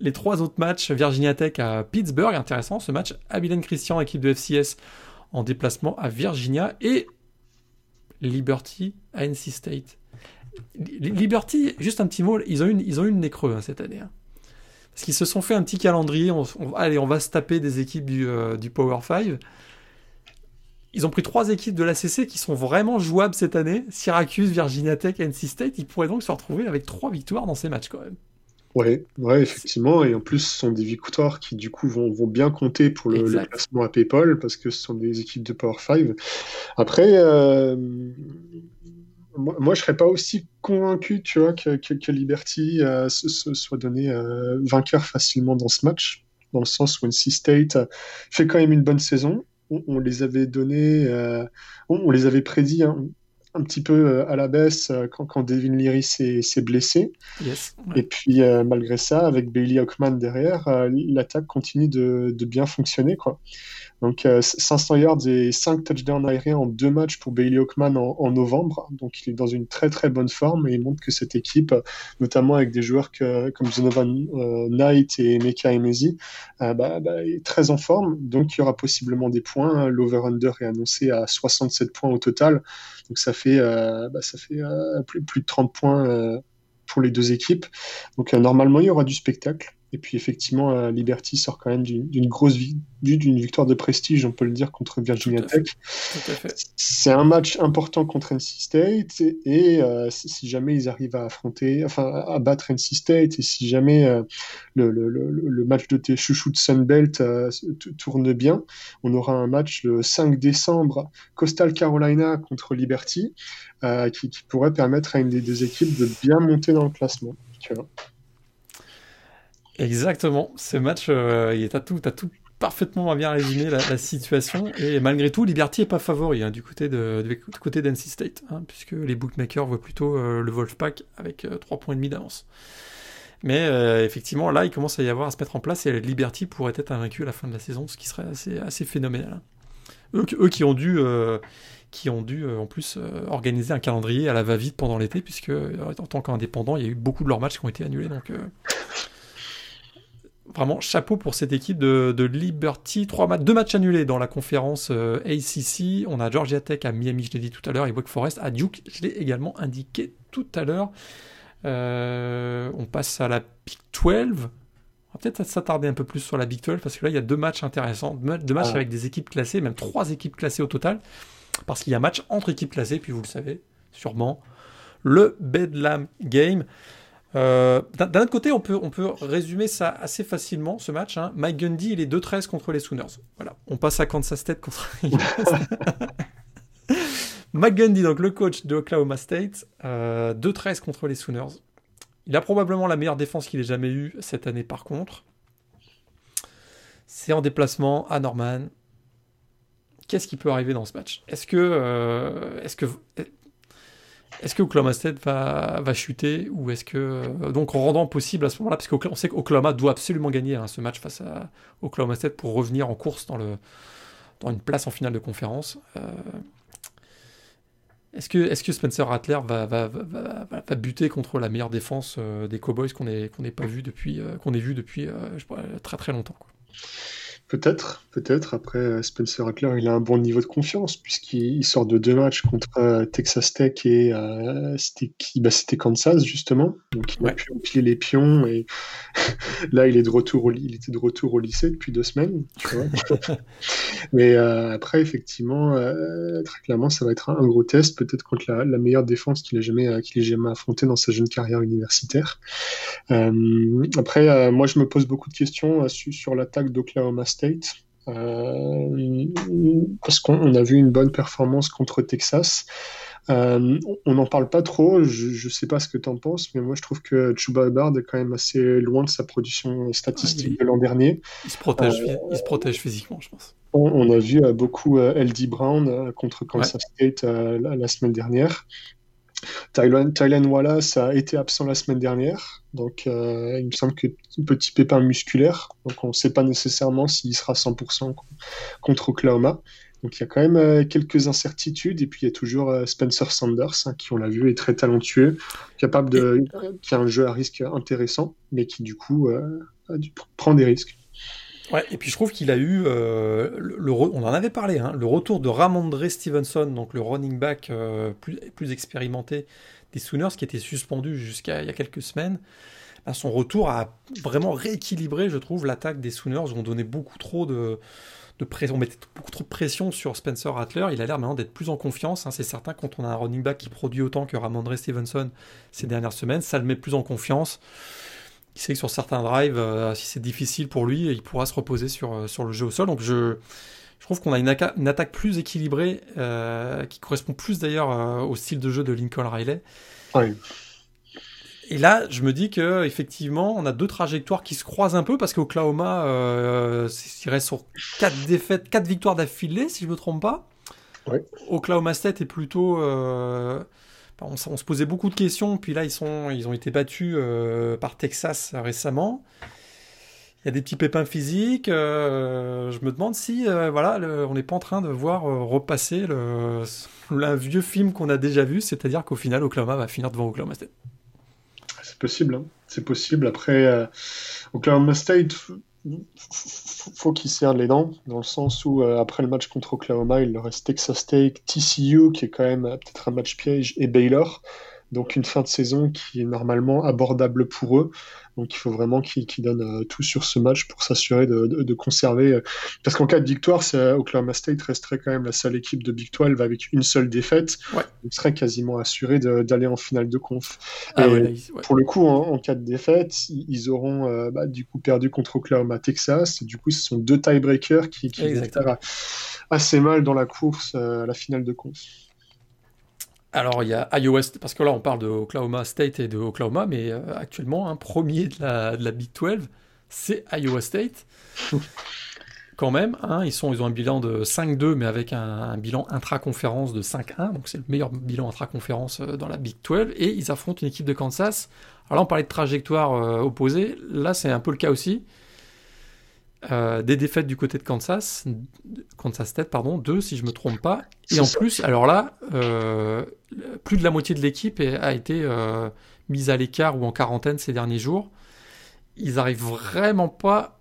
Les trois autres matchs, Virginia Tech à Pittsburgh, intéressant ce match. Abilene Christian, équipe de FCS, en déplacement à Virginia. Et Liberty à NC State. Liberty, juste un petit mot, ils ont eu une, ils ont une nez creux hein, cette année. Hein. Parce qu'ils se sont fait un petit calendrier. On, allez, on va se taper des équipes du, euh, du Power 5. Ils ont pris trois équipes de l'ACC qui sont vraiment jouables cette année. Syracuse, Virginia Tech, NC State. Ils pourraient donc se retrouver avec trois victoires dans ces matchs quand même. Ouais, ouais, effectivement. Et en plus, ce sont des victoires qui, du coup, vont, vont bien compter pour le, classement à PayPal parce que ce sont des équipes de Power 5. Après, euh, moi, je ne serais pas aussi convaincu, tu vois, que, que, Liberty euh, se, soit donné euh, vainqueur facilement dans ce match, dans le sens où NC State fait quand même une bonne saison. On, les avait donné, on, les avait prédit. Hein, un petit peu euh, à la baisse euh, quand, quand Devin Leary s'est blessé. Et puis, euh, malgré ça, avec Bailey Hockman derrière, l'attaque continue de, de, bien fonctionner. Quoi. Donc 500 euh, yards et 5 touchdowns aériens en deux matchs pour Bailey Hawkman en, novembre. Donc il est dans une très très bonne forme et il montre que cette équipe, notamment avec des joueurs comme Zonovan euh, Knight et Meka Emezi, euh, bah, bah, est très en forme. Donc il y aura possiblement des points. L'over-under est annoncé à 67 points au total. Donc ça fait, bah, ça fait plus, plus de 30 points pour les deux équipes. Donc normalement il y aura du spectacle. Et puis effectivement, euh, Liberty sort quand même d'une grosse d'une victoire de prestige, on peut le dire, contre Virginia Tech. C'est un match important contre NC State et, euh, si jamais ils arrivent à affronter, enfin à battre NC State et si jamais euh, le, le, le, match de tes chouchous de Sunbelt tourne bien, on aura un match le 5 décembre, Coastal Carolina contre Liberty, qui, qui, pourrait permettre à une des deux équipes de bien monter dans le classement. Tu vois. Exactement. Ce match, euh, a tout, as tout parfaitement bien résumé la, situation. Et malgré tout, Liberty est pas favori hein, du côté de, du côté d'NC State, hein, puisque les bookmakers voient plutôt euh, le Wolfpack avec euh, 3 points et demi d'avance. Mais euh, effectivement, là, il commence à y avoir à se mettre en place et Liberty pourrait être invaincu à la fin de la saison, ce qui serait assez, assez phénoménal. Eux, eux, qui ont dû, qui ont dû en plus organiser un calendrier à la va-vite pendant l'été, puisque en tant qu'indépendant, il y a eu beaucoup de leurs matchs qui ont été annulés. Donc vraiment chapeau pour cette équipe de, Liberty. Trois matchs, deux matchs annulés dans la conférence euh, ACC. On a Georgia Tech à Miami, je l'ai dit tout à l'heure, et Wake Forest à Duke, je l'ai également indiqué tout à l'heure. Euh, on passe à la Big 12. On va peut-être s'attarder un peu plus sur la Big 12 parce que là, il y a deux matchs intéressants. Deux matchs ah. avec des équipes classées, même trois équipes classées au total. Parce qu'il y a un match entre équipes classées, puis vous le savez sûrement, le Bedlam Game. Euh, d'un autre côté, on peut, résumer ça assez facilement, ce match. Hein. Mike Gundy, il est 2-13 contre les Sooners. Voilà, on passe à Kansas State contre Mike Gundy, donc le coach de Oklahoma State, euh, 2-13 contre les Sooners. Il a probablement la meilleure défense qu'il ait jamais eue cette année, par contre. C'est en déplacement à Norman. qu'est-ce qui peut arriver dans ce match? Est-ce que, est-ce que, est-ce que Oklahoma State va, va chuter ou est-ce que donc en rendant possible à ce moment-là, parce qu'on sait qu'Oklahoma doit absolument gagner hein, ce match face à Oklahoma State pour revenir en course dans le dans une place en finale de conférence. Est-ce que, est que Spencer Rattler va, va, va, va, buter contre la meilleure défense euh, des Cowboys qu'on pas vu depuis, euh, qu'on ait vu depuis euh, très très longtemps. Peut-être, peut-être. Après, euh, Spencer Rattler, il a un bon niveau de confiance puisqu'il sort de deux matchs contre euh, Texas Tech et euh, c'était bah, c'était Kansas justement. Donc il a pu empiler les pions et là il est de retour au il était de retour au lycée depuis deux semaines. Tu vois Mais après, effectivement, très clairement, ça va être un, gros test, peut-être contre la, meilleure défense qu'il ait jamais qu'il ait jamais affronté dans sa jeune carrière universitaire. après, moi, je me pose beaucoup de questions sur, sur l'attaque d'Oklahoma State State. Euh, parce qu'on a vu une bonne performance contre Texas. Euh, on n'en parle pas trop, je ne sais pas ce que tu en penses, mais moi je trouve que Chuba Hubbard est quand même assez loin de sa production statistique de l'an dernier. Il se, protège, euh, il se protège physiquement, je pense. On, a vu beaucoup LD Brown contre Kansas State la, semaine dernière. Thailand, Wallace a été absent la semaine dernière, donc euh, il me semble que petit pépin musculaire, donc on ne sait pas nécessairement s'il sera 100% contre Oklahoma. Donc il y a quand même euh, quelques incertitudes, et puis il y a toujours euh, Spencer Sanders, hein, qui on l'a vu est très talentueux, capable de, qui a un jeu à risque intéressant, mais qui du coup prend des risques. Ouais, et puis je trouve qu'il a eu, euh, le, on en avait parlé, hein, le retour de Ramondre Stevenson, donc le running back euh, plus, plus, expérimenté des Sooners, qui était suspendu jusqu'à il y a quelques semaines. À son retour a vraiment rééquilibré, je trouve, l'attaque des Sooners, on donnait beaucoup trop de, de pression, on mettait beaucoup trop de pression sur Spencer Rattler. Il a l'air maintenant d'être plus en confiance. Hein. C'est certain, quand on a un running back qui produit autant que Ramondre Stevenson ces dernières semaines, ça le met plus en confiance il sait que sur certains drives, euh, si c'est difficile pour lui, il pourra se reposer sur, euh, sur le jeu au sol. Donc je, je trouve qu'on a une, une, attaque plus équilibrée, euh, qui correspond plus d'ailleurs au style de jeu de Lincoln Riley. Et là, je me dis que effectivement, on a deux trajectoires qui se croisent un peu parce qu'Oklahoma, euh, il reste sur quatre défaites, quatre victoires d'affilée, si je me trompe pas. Oklahoma State est plutôt on, se posait beaucoup de questions, puis là ils, sont, ils ont été battus euh, par Texas récemment. Il y a des petits pépins physiques. Euh, je me demande si euh, voilà, on n'est pas en train de voir repasser le, vieux film qu'on a déjà vu, c'est-à-dire qu'au final Oklahoma va finir devant Oklahoma State. C'est possible, hein. c'est possible. Après, Oklahoma State, faut qu'ils serrent les dents, dans le sens où, euh, après le match contre Oklahoma, il leur reste Texas State, TCU, qui est quand même euh, peut-être un match piège, et Baylor. Donc une fin de saison qui est normalement abordable pour eux. Donc il faut vraiment qu'ils donnent euh, tout sur ce match pour s'assurer de, conserver. Euh, parce qu'en cas de victoire, Oklahoma State resterait quand même la seule équipe de Big 12 avec une seule défaite. Ils seraient quasiment assurés d'aller en finale de conf. Ah pour le coup, en, cas de défaite, ils auront euh, bah, du coup perdu contre Oklahoma Texas. du coup, ce sont deux tiebreakers qui, qui assez mal dans la course à la finale de conf. Alors il y a Iowa State, parce que là on parle de Oklahoma State et de Oklahoma, mais euh, actuellement un premier de la, de la, Big 12, c'est Iowa State. Quand même, hein, ils, sont, ils ont un bilan de 5-2, mais avec un, bilan intra-conférence de 5-1, donc c'est le meilleur bilan intra-conférence euh, dans la Big 12, et ils affrontent une équipe de Kansas. Alors là on parlait de trajectoire euh, opposée, là c'est un peu le cas aussi. Euh, des défaites du côté de Kansas, Kansas State, pardon, deux si je me trompe pas. Et en plus, alors là, euh, plus de la moitié de l'équipe a été euh, mise à l'écart ou en quarantaine ces derniers jours. Ils arrivent vraiment pas,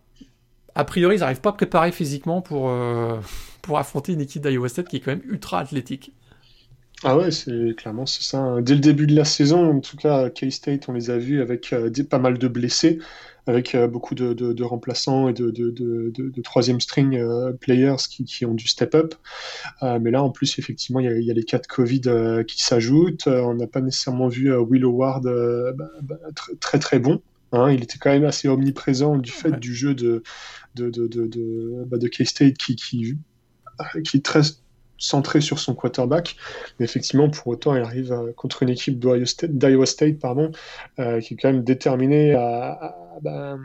a priori, ils n'arrivent pas préparés physiquement pour, pour affronter une équipe d'Iowa State qui est quand même ultra athlétique. Ah ouais, c'est clairement c'est ça. Dès le début de la saison, en tout cas, K-State, on les a vus avec pas mal de blessés avec euh, beaucoup de, remplaçants et de, troisième string euh, players qui, ont dû step up. Euh, mais là, en plus, effectivement, il y, a, les cas de Covid qui s'ajoutent. on n'a pas nécessairement vu Will Howard bah, bah, très très bon. Hein. il était quand même assez omniprésent du fait du jeu de, de, de, bah, K-State qui, qui, qui est très centré sur son quarterback. Mais effectivement, pour autant, il arrive contre une équipe d'Iowa State, pardon, qui est quand même déterminée à, bah,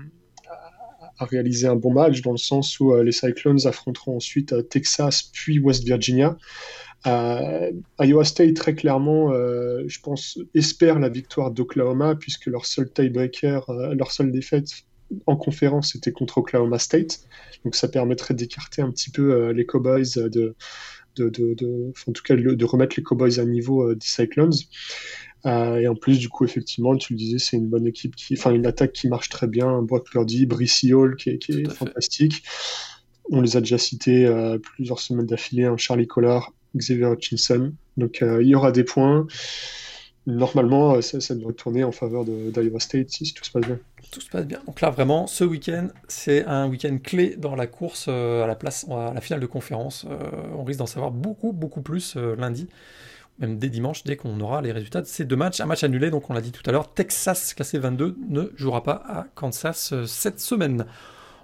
réaliser un bon match dans le sens où les Cyclones affronteront ensuite Texas puis West Virginia. Iowa State, très clairement, je pense, espère la victoire d'Oklahoma puisque leur seul tiebreaker, leur seule défaite en conférence était contre Oklahoma State. Donc ça permettrait d'écarter un petit peu les Cowboys de, en tout cas de remettre les Cowboys à niveau euh, des Cyclones. Euh, et en plus, du coup, effectivement, tu le disais, c'est une bonne équipe, qui, enfin une attaque qui marche très bien. Brock Purdy, Brissy Hall qui est, fantastique. On les a déjà cités euh, plusieurs semaines d'affilée, hein, Charlie Collard, Xavier Hutchinson. Donc il y aura des points. Normalement, ça, ça devrait tourner en faveur d'Iowa State si tout se passe bien tout se passe bien. Donc là, vraiment, ce week-end, c'est un week-end clé dans la course euh, à la place, à la finale de conférence. Euh, on risque d'en savoir beaucoup, beaucoup plus euh, lundi, même dès dimanche, dès qu'on aura les résultats de ces deux matchs. Un match annulé, donc on l'a dit tout à l'heure, Texas, classé 22, ne jouera pas à Kansas cette semaine.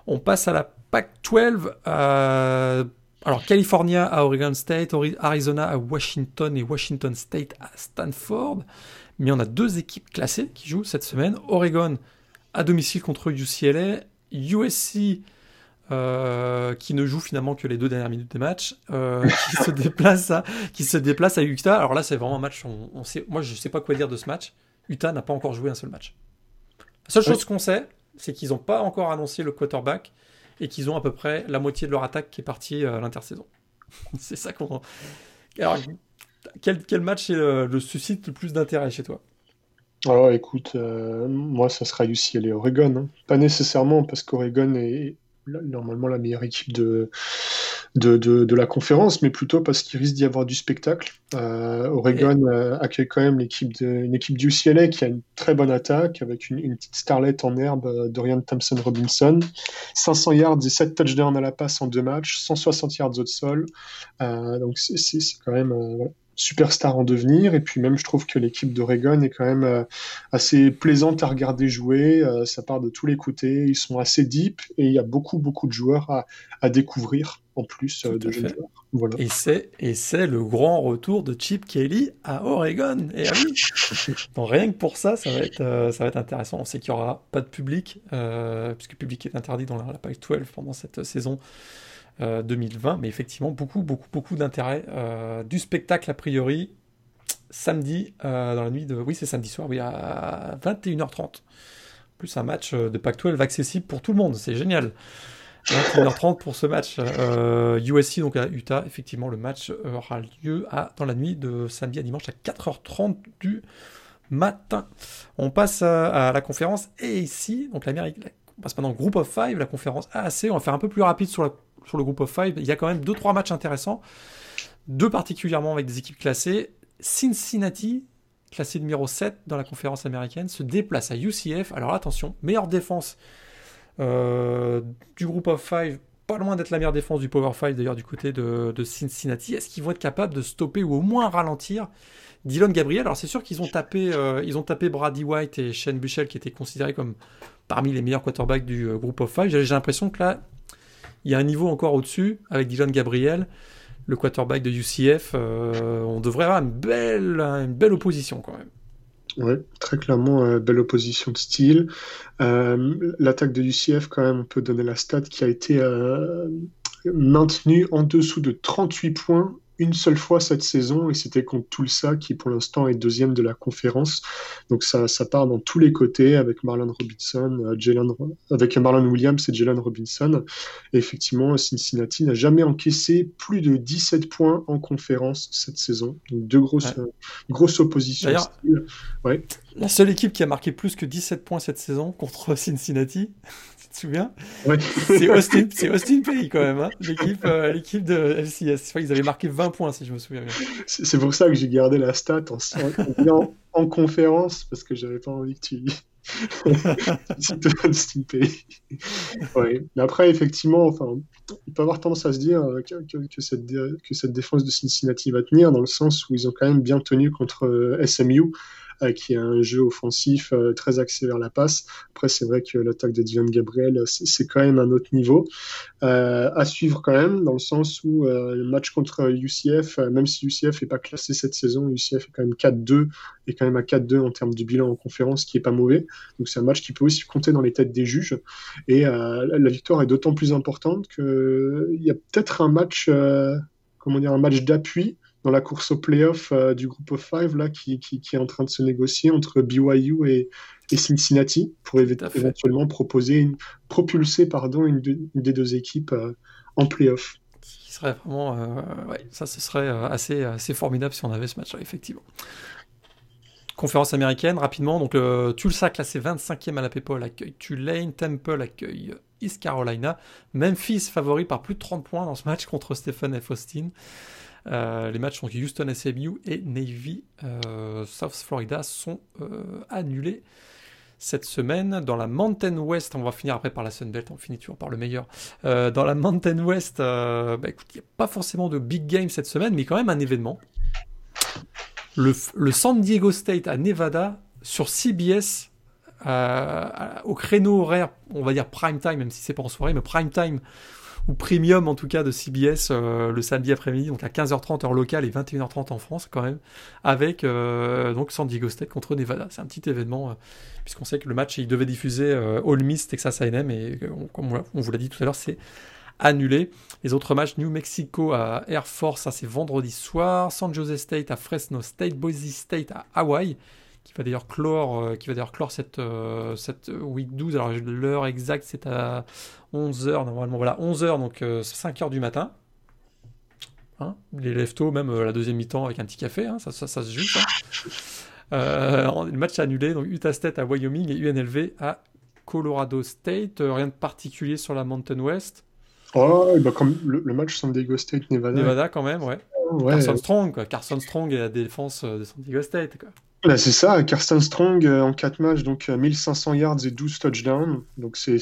On passe à la Pac-12. alors, California à Oregon State, Arizona à Washington et Washington State à Stanford. Mais on a deux équipes classées qui jouent cette semaine. Oregon à domicile contre UCLA, USC euh, qui ne joue finalement que les deux dernières minutes des matchs, euh, qui se déplace à qui se déplace à Utah. Alors là, c'est vraiment un match. On, sait, moi, je ne sais pas quoi dire de ce match. Utah n'a pas encore joué un seul match. La seule chose qu'on sait, c'est qu'ils n'ont pas encore annoncé le quarterback et qu'ils ont à peu près la moitié de leur attaque qui est partie à l'intersaison. c'est ça qu'on. Alors, quel, quel match est le suscite le plus d'intérêt chez toi? Alors écoute, euh, moi ça sera UCLA Oregon. Hein. Pas nécessairement parce qu'Oregon est normalement la meilleure équipe de, de, de, la conférence, mais plutôt parce qu'il risque d'y avoir du spectacle. Euh, Oregon euh, accueille quand même l'équipe une équipe du UCLA qui a une très bonne attaque avec une, petite starlette en herbe, Dorian Thompson Robinson. 500 yards et 7 touchdowns à la passe en deux matchs, 160 yards au sol. donc c'est quand même superstar en devenir. Et puis même, je trouve que l'équipe d'Oregon est quand même euh, assez plaisante à regarder jouer. Euh, ça part de tous les côtés. Ils sont assez deep et il y a beaucoup, beaucoup de joueurs à, à découvrir en plus euh, de jeunes joueurs. Voilà. Et c'est et c'est le grand retour de Chip Kelly à Oregon. Et oui, donc rien que pour ça, ça va être ça va être intéressant. On sait qu'il y aura pas de public puisque le public est interdit dans la, la Pac-12 pendant cette saison. 2020, euh, mais effectivement beaucoup, beaucoup, beaucoup d'intérêt. Euh, du spectacle a priori, samedi, euh, dans la nuit de... Oui, c'est samedi soir, oui, à 21h30. Plus un match de Pac-12 accessible pour tout le monde, c'est génial. 21h30 pour ce match. USC, donc à Utah, effectivement, le match aura lieu à, dans la nuit de samedi à dimanche à 4h30 du matin. On passe à, la conférence et ici, donc l'Amérique, on passe pendant Group of Five, la conférence AAC, on va faire un peu plus rapide sur la sur le groupe of five, il y a quand même 2-3 matchs intéressants. Deux particulièrement avec des équipes classées. Cincinnati, classé numéro 7 dans la conférence américaine, se déplace à UCF. Alors attention, meilleure défense euh, du groupe of five, pas loin d'être la meilleure défense du Power 5 d'ailleurs du côté de, Cincinnati. Est-ce qu'ils vont être capables de stopper ou au moins ralentir Dylan Gabriel? Alors c'est sûr qu'ils ont tapé, euh, ils ont tapé Brady White et Shane Bushell qui étaient considérés comme parmi les meilleurs quarterbacks du euh, groupe of five. J'ai l'impression que là, il y a un niveau encore au-dessus avec Dylan Gabriel, le quarterback de UCF. Euh, on devrait avoir une belle, une belle opposition quand même. Oui, très clairement, euh, belle opposition de style. Euh, l'attaque de UCF, quand même, on peut donner la stat qui a été maintenue en dessous de 38 points une seule fois cette saison et c'était contre Tulsa qui pour l'instant est deuxième de la conférence. Donc ça, ça part dans tous les côtés avec Marlon Robinson, euh, Jalen, avec Marlon Williams et Jalen Robinson. Et effectivement, Cincinnati n'a jamais encaissé plus de 17 points en conférence cette saison. Donc deux grosses, euh, grosses oppositions. Ouais. La seule équipe qui a marqué plus que 17 points cette saison contre Cincinnati, te souviens C'est Austin, c'est Austin Pay quand même, hein, l'équipe, euh, l'équipe de LCS. ils avaient marqué 20 points si je me souviens bien. C'est pour ça que j'ai gardé la stat en, en, en conférence parce que j'avais pas envie que tu Austin Pay. ouais. Mais après, effectivement, enfin, on peut avoir tendance à se dire que, que, cette, que cette défense de Cincinnati va tenir dans le sens où ils ont quand même bien tenu contre euh, SMU qui a un jeu offensif très axé vers la passe. Après, c'est vrai que l'attaque de Divan Gabriel, c'est quand même un autre niveau. à suivre quand même, dans le sens où le match contre UCF, même si UCF n'est pas classé cette saison, UCF est quand même 4-2 et quand même à 4-2 en termes de bilan en conférence, qui est pas mauvais. Donc c'est un match qui peut aussi compter dans les têtes des juges. Et la victoire est d'autant plus importante qu'il y a peut-être un match, euh, comment dire, un match d'appui dans la course au playoff euh, du groupe of five là, qui, qui, est en train de se négocier entre BYU et, et Cincinnati pour éventuellement proposer une, propulser pardon, une, des deux équipes euh, en playoff. Ce serait vraiment, ouais, ça ce serait assez, assez formidable si on avait ce match-là, effectivement conférence américaine, rapidement. Donc, euh, Tulsa, classé 25e à la PayPal, accueille Tulane. Temple accueille East Carolina. Memphis, favori par plus de 30 points dans ce match contre Stephen F. Austin. Euh, les matchs sont Houston SMU et Navy euh, South Florida sont annulés cette semaine. Dans la Mountain West, on va finir après par la Sun Belt, on finit toujours par le meilleur. dans la Mountain West, bah, il n'y a pas forcément de big game cette semaine, mais quand même un événement le, San Diego State à Nevada sur CBS euh, au créneau horaire, on va dire prime time, même si c'est pas en soirée, mais prime time premium en tout cas de CBS euh, le samedi après-midi, donc à 15h30 heure locale et 21h30 en France quand même, avec euh, donc San Diego State contre Nevada. C'est un petit événement puisqu'on sait que le match il devait diffuser All Miss Texas A&M et comme on vous l'a dit tout à l'heure, c'est annulé. Les autres matchs, New Mexico à Air Force, ça c'est vendredi soir. San Jose State à Fresno State. Boise State à Hawaii, qui va d'ailleurs clore, euh, qui va d'ailleurs clore cette, euh, cette week 12. Alors l'heure exacte, c'est à 11h normalement. Voilà, 11h, donc 5h euh, du matin. Hein les leftos, même la deuxième mi-temps avec un petit café, hein, ça, ça, se joue. le match annulé, donc Utah State à Wyoming et UNLV à Colorado State. rien de particulier sur la Mountain West? Oh, bah comme le, match San Diego State Nevada. Nevada quand même, ouais. ouais. Carson Strong, quoi. Carson Strong et la défense de San Diego State, quoi. Bah, c'est ça, Carsten Strong euh, en 4 matchs, donc 1500 euh, yards et 12 touchdowns. Donc c'est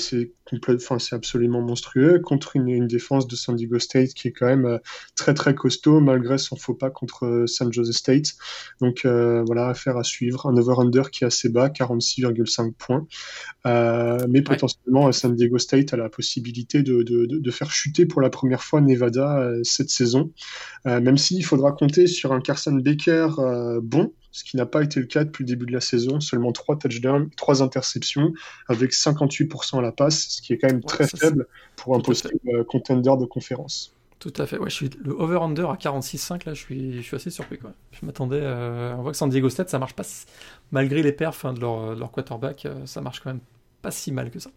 enfin, absolument monstrueux contre une, défense de San Diego State qui est quand même euh, très très costaud malgré son faux pas contre San Jose State. Donc voilà, affaire à suivre. Un over-under qui est assez bas, 46,5 points. mais potentiellement, San Diego State a la possibilité de, de, de, faire chuter pour la première fois Nevada cette saison. même s'il faudra compter sur un Carson Baker bon ce qui n'a pas été le cas depuis le début de la saison. Seulement 3 touchdowns, 3 interceptions, avec 58% à la passe, ce qui est quand même très faible pour un possible euh, contender de conférence. Tout à fait. Ouais, je suis le over-under à 46,5 là, je suis, je suis assez surpris. Quoi. Je m'attendais. Euh, on voit que San Diego State, ça marche pas malgré les perfs hein, de, leur, leur, quarterback, euh, ça marche quand même pas si mal que ça.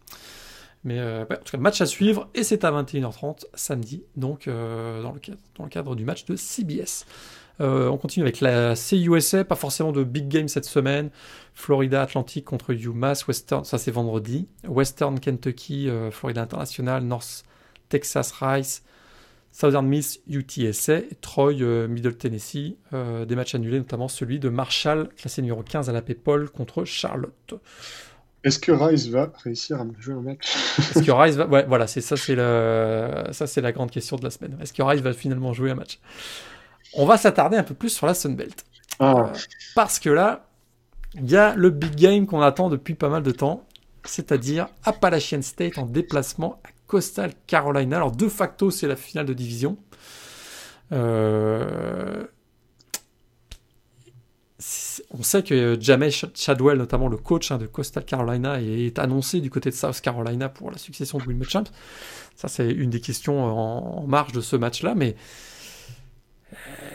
Mais en tout cas, match à suivre et c'est à 21h30 samedi, donc dans, le cadre, dans le cadre du match de CBS. Euh, on continue avec la CUSA, pas forcément de big game cette semaine. Florida Atlantic contre UMass, Western, ça c'est vendredi. Western Kentucky, euh, Florida International, North Texas Rice, Southern Miss, UTSA, Troy, euh, Middle Tennessee. des matchs annulés, notamment celui de Marshall, classé numéro 15 à la Paul contre Charlotte. Est-ce que Rice va réussir à jouer un match? Est-ce que Rice va Ouais, voilà, c'est ça, c'est ça, c'est la grande question de la semaine. Est-ce que Rice va finalement jouer un match? On va s'attarder un peu plus sur la Sunbelt. Ah. Euh, parce que là, il y a le big game qu'on attend depuis pas mal de temps, c'est-à-dire Appalachian State en déplacement à Coastal Carolina. Alors, de facto, c'est la finale de division. Euh, on sait que Jamey Chadwell, notamment le coach hein, de Coastal Carolina, est annoncé du côté de South Carolina pour la succession de Will Muschamp. Ça, c'est une des questions en marge de ce match-là, mais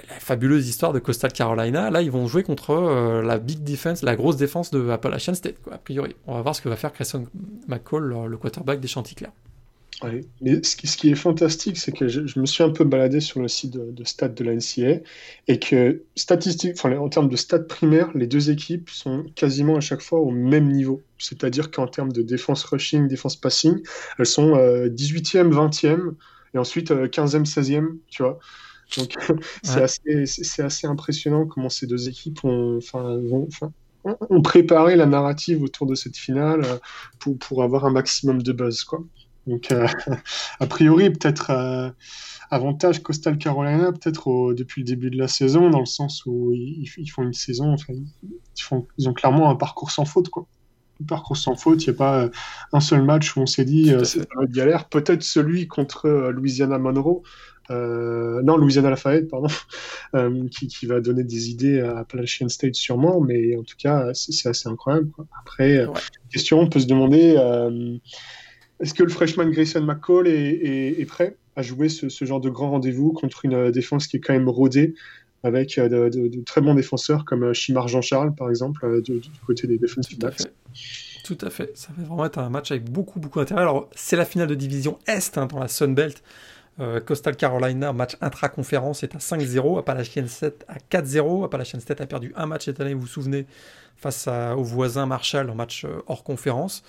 la fabuleuse histoire de Coastal Carolina. Là, ils vont jouer contre euh, la big defense, la grosse défense de Appalachian State, quoi, a priori. On va voir ce que va faire Christian McCall, le, quarterback des Chanticleers. Oui. Mais ce qui, ce qui, est fantastique, c'est que je, me suis un peu baladé sur le site de, stats de la NCA et que statistiques, en termes de stats primaires, les deux équipes sont quasiment à chaque fois au même niveau. C'est-à-dire qu'en termes de défense rushing, défense passing, elles sont 18e, euh, 20e et ensuite 15e, euh, 16e, tu vois. Donc c'est assez, assez, impressionnant comment ces deux équipes ont, enfin, ont préparé la narrative autour de cette finale euh, pour, pour avoir un maximum de buzz. Quoi. Donc, a priori, peut-être avantage Coastal Carolina, peut-être depuis le début de la saison, dans le sens où ils, font une saison, enfin, ils, font, ils ont clairement un parcours sans faute, quoi parcours sans faute. Il n'y a pas un seul match où on s'est dit c'est une galère. Peut-être celui contre Louisiana Monroe, euh, non, Louisiana Lafayette, pardon, euh, qui, va donner des idées à Appalachian State sûrement, mais en tout cas, c'est assez incroyable. Après, euh, question, on peut se demander est-ce que le freshman Grayson McCall est, prêt à jouer ce, genre de grand rendez-vous contre une défense qui est quand même rodée avec de, très bons défenseurs comme Chimar Jean-Charles, par exemple, du, côté des defensive backs? Tout à fait. Ça va vraiment être un match avec beaucoup, beaucoup d'intérêt. Alors, c'est la finale de division Est hein, dans la Sun Belt. Euh, Carolina, match intra-conférence, est à 5-0. Appalachian State à 4-0. Appalachian State a perdu un match cette année, vous vous souvenez, face au voisin Marshall en match euh, hors conférence.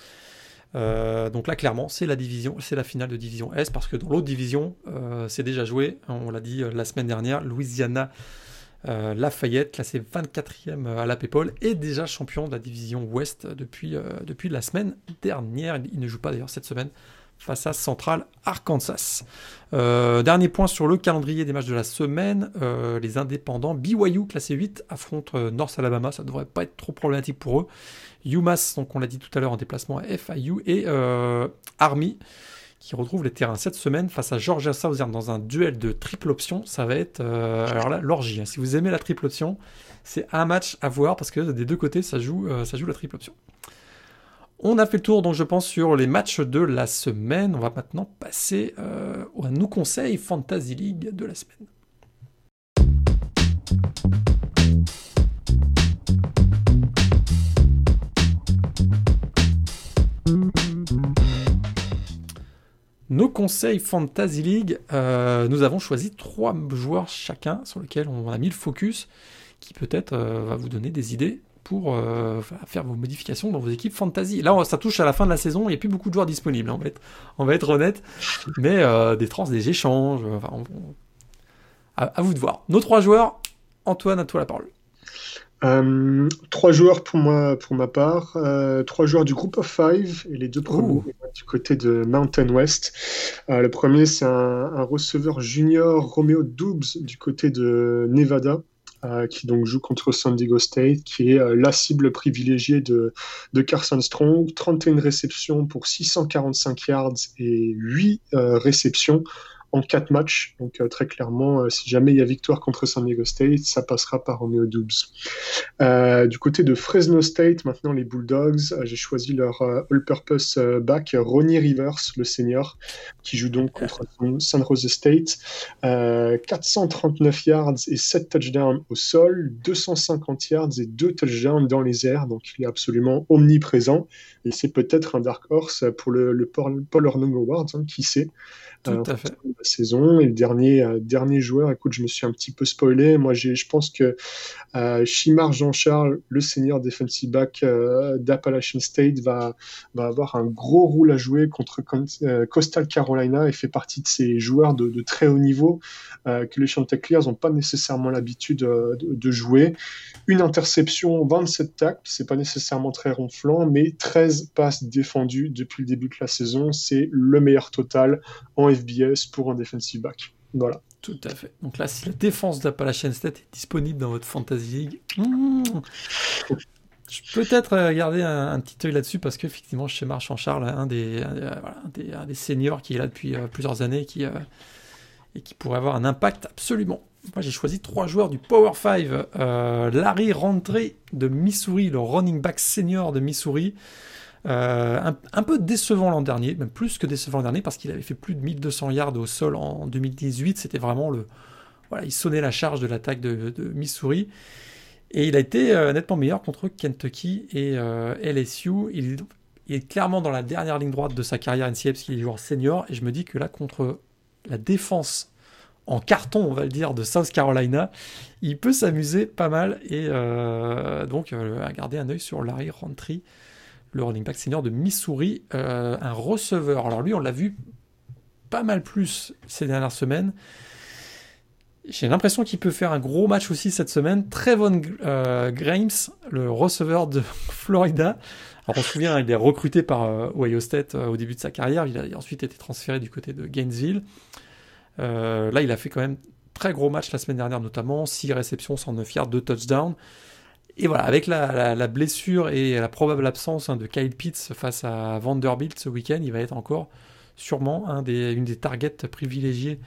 Euh, donc là, clairement, c'est la division, c'est la finale de division S parce que dans l'autre division, c'est déjà joué. On l'a dit la semaine dernière, Louisiana. Lafayette, classé 24e à la PayPal, est déjà champion de la division Ouest depuis, depuis la semaine dernière. Il ne joue pas d'ailleurs cette semaine face à Central Arkansas. Euh, dernier point sur le calendrier des matchs de la semaine. Euh, les indépendants BYU classé 8 affrontent euh, North Alabama. Ça ne devrait pas être trop problématique pour eux. UMass, donc on l'a dit tout à l'heure en déplacement à FIU. Et Army qui retrouve les terrains cette semaine face à Georgia Southern dans un duel de triple option. Ça va être alors là l'orgie. Hein. Si vous aimez la triple option, c'est un match à voir parce que des deux côtés ça joue, ça joue la triple option. On a fait le tour, donc je pense, sur les matchs de la semaine. On va maintenant passer euh, à nos conseils Fantasy League de la semaine. Nos conseils Fantasy League, euh, nous avons choisi trois joueurs chacun sur lesquels on a mis le focus, qui peut-être euh, va vous donner des idées pour euh, faire vos modifications dans vos équipes fantasy. Là, ça touche à la fin de la saison, il n'y a plus beaucoup de joueurs disponibles, on va être, on va être honnête, mais euh, des trans, des échanges, à, vous de voir. Nos trois joueurs, Antoine, à toi la parole. Euh, trois joueurs pour moi, pour ma part, trois joueurs du groupe of five et les deux premiers du côté de Mountain West. le premier, c'est un, un, receveur junior Romeo Doubs du côté de Nevada. Euh, qui donc joue contre San Diego State, qui est euh, la cible privilégiée de, de, Carson Strong. 31 réceptions pour 645 yards et 8 euh, réceptions en quatre matchs. Donc euh, très clairement, euh, si jamais il y a victoire contre San Diego State, ça passera par Romeo Dubs. Euh, du côté de Fresno State, maintenant les Bulldogs, j'ai choisi leur all-purpose back Ronnie Rivers, le senior, qui joue donc contre San Jose State. 439 yards et 7 touchdowns au sol, 250 yards et 2 touchdowns dans les airs, donc il est absolument omniprésent. Et c'est peut-être un dark horse pour le, le Paul, Paul Award, hein, qui sait. Tout à fait. La saison. Et le dernier, euh, dernier joueur, écoute, je me suis un petit peu spoilé. Moi, je pense que euh, Chimar Jean-Charles, le senior defensive back euh, d'Appalachian State, va, va avoir un gros rôle à jouer contre Coastal Carolina et fait partie de ces joueurs de, très haut niveau que les Chanticleers n'ont pas nécessairement l'habitude de, de, jouer. Une interception, 27 tacles, c'est pas nécessairement très ronflant, mais 13 passes défendues depuis le début de la saison, c'est le meilleur total en FBS pour un defensive back. Voilà. Tout à fait. Donc là, si la défense d'Appalachian State est disponible dans votre Fantasy League, hmm, je peux peut-être euh, garder un, petit œil là-dessus parce qu'effectivement, chez Marchand Charles, un des, un, des, seniors qui est là depuis euh, plusieurs années qui, euh, et qui pourrait avoir un impact absolument. Moi, j'ai choisi trois joueurs du Power 5. Larry Rentré de Missouri, le running back senior de Missouri. Euh, un, peu décevant l'an dernier, même plus que décevant l'an dernier, parce qu'il avait fait plus de 1200 yards au sol en 2018. C'était vraiment le. Voilà, il sonnait la charge de l'attaque de, Missouri. Et il a été euh, nettement meilleur contre Kentucky et euh, LSU. Il, est clairement dans la dernière ligne droite de sa carrière NCA parce qu'il est joueur senior. Et je me dis que là, contre la défense en carton, on va le dire, de South Carolina, il peut s'amuser pas mal. Et donc, à garder un œil sur Larry Rountree le running back senior de Missouri, euh, un receveur. Alors lui, on l'a vu pas mal plus ces dernières semaines. J'ai l'impression qu'il peut faire un gros match aussi cette semaine. Trevon euh, Grimes, le receveur de Florida. Alors on se souvient, il est recruté par euh, Ohio State euh, au début de sa carrière. Il a ensuite été transféré du côté de Gainesville. là, il a fait quand même très gros match la semaine dernière, notamment 6 réceptions, 109 yards, 2 touchdowns. Et voilà, avec la, blessure et la probable absence hein, de Kyle Pitts face à Vanderbilt ce week-end, il va être encore sûrement une des targets privilégiées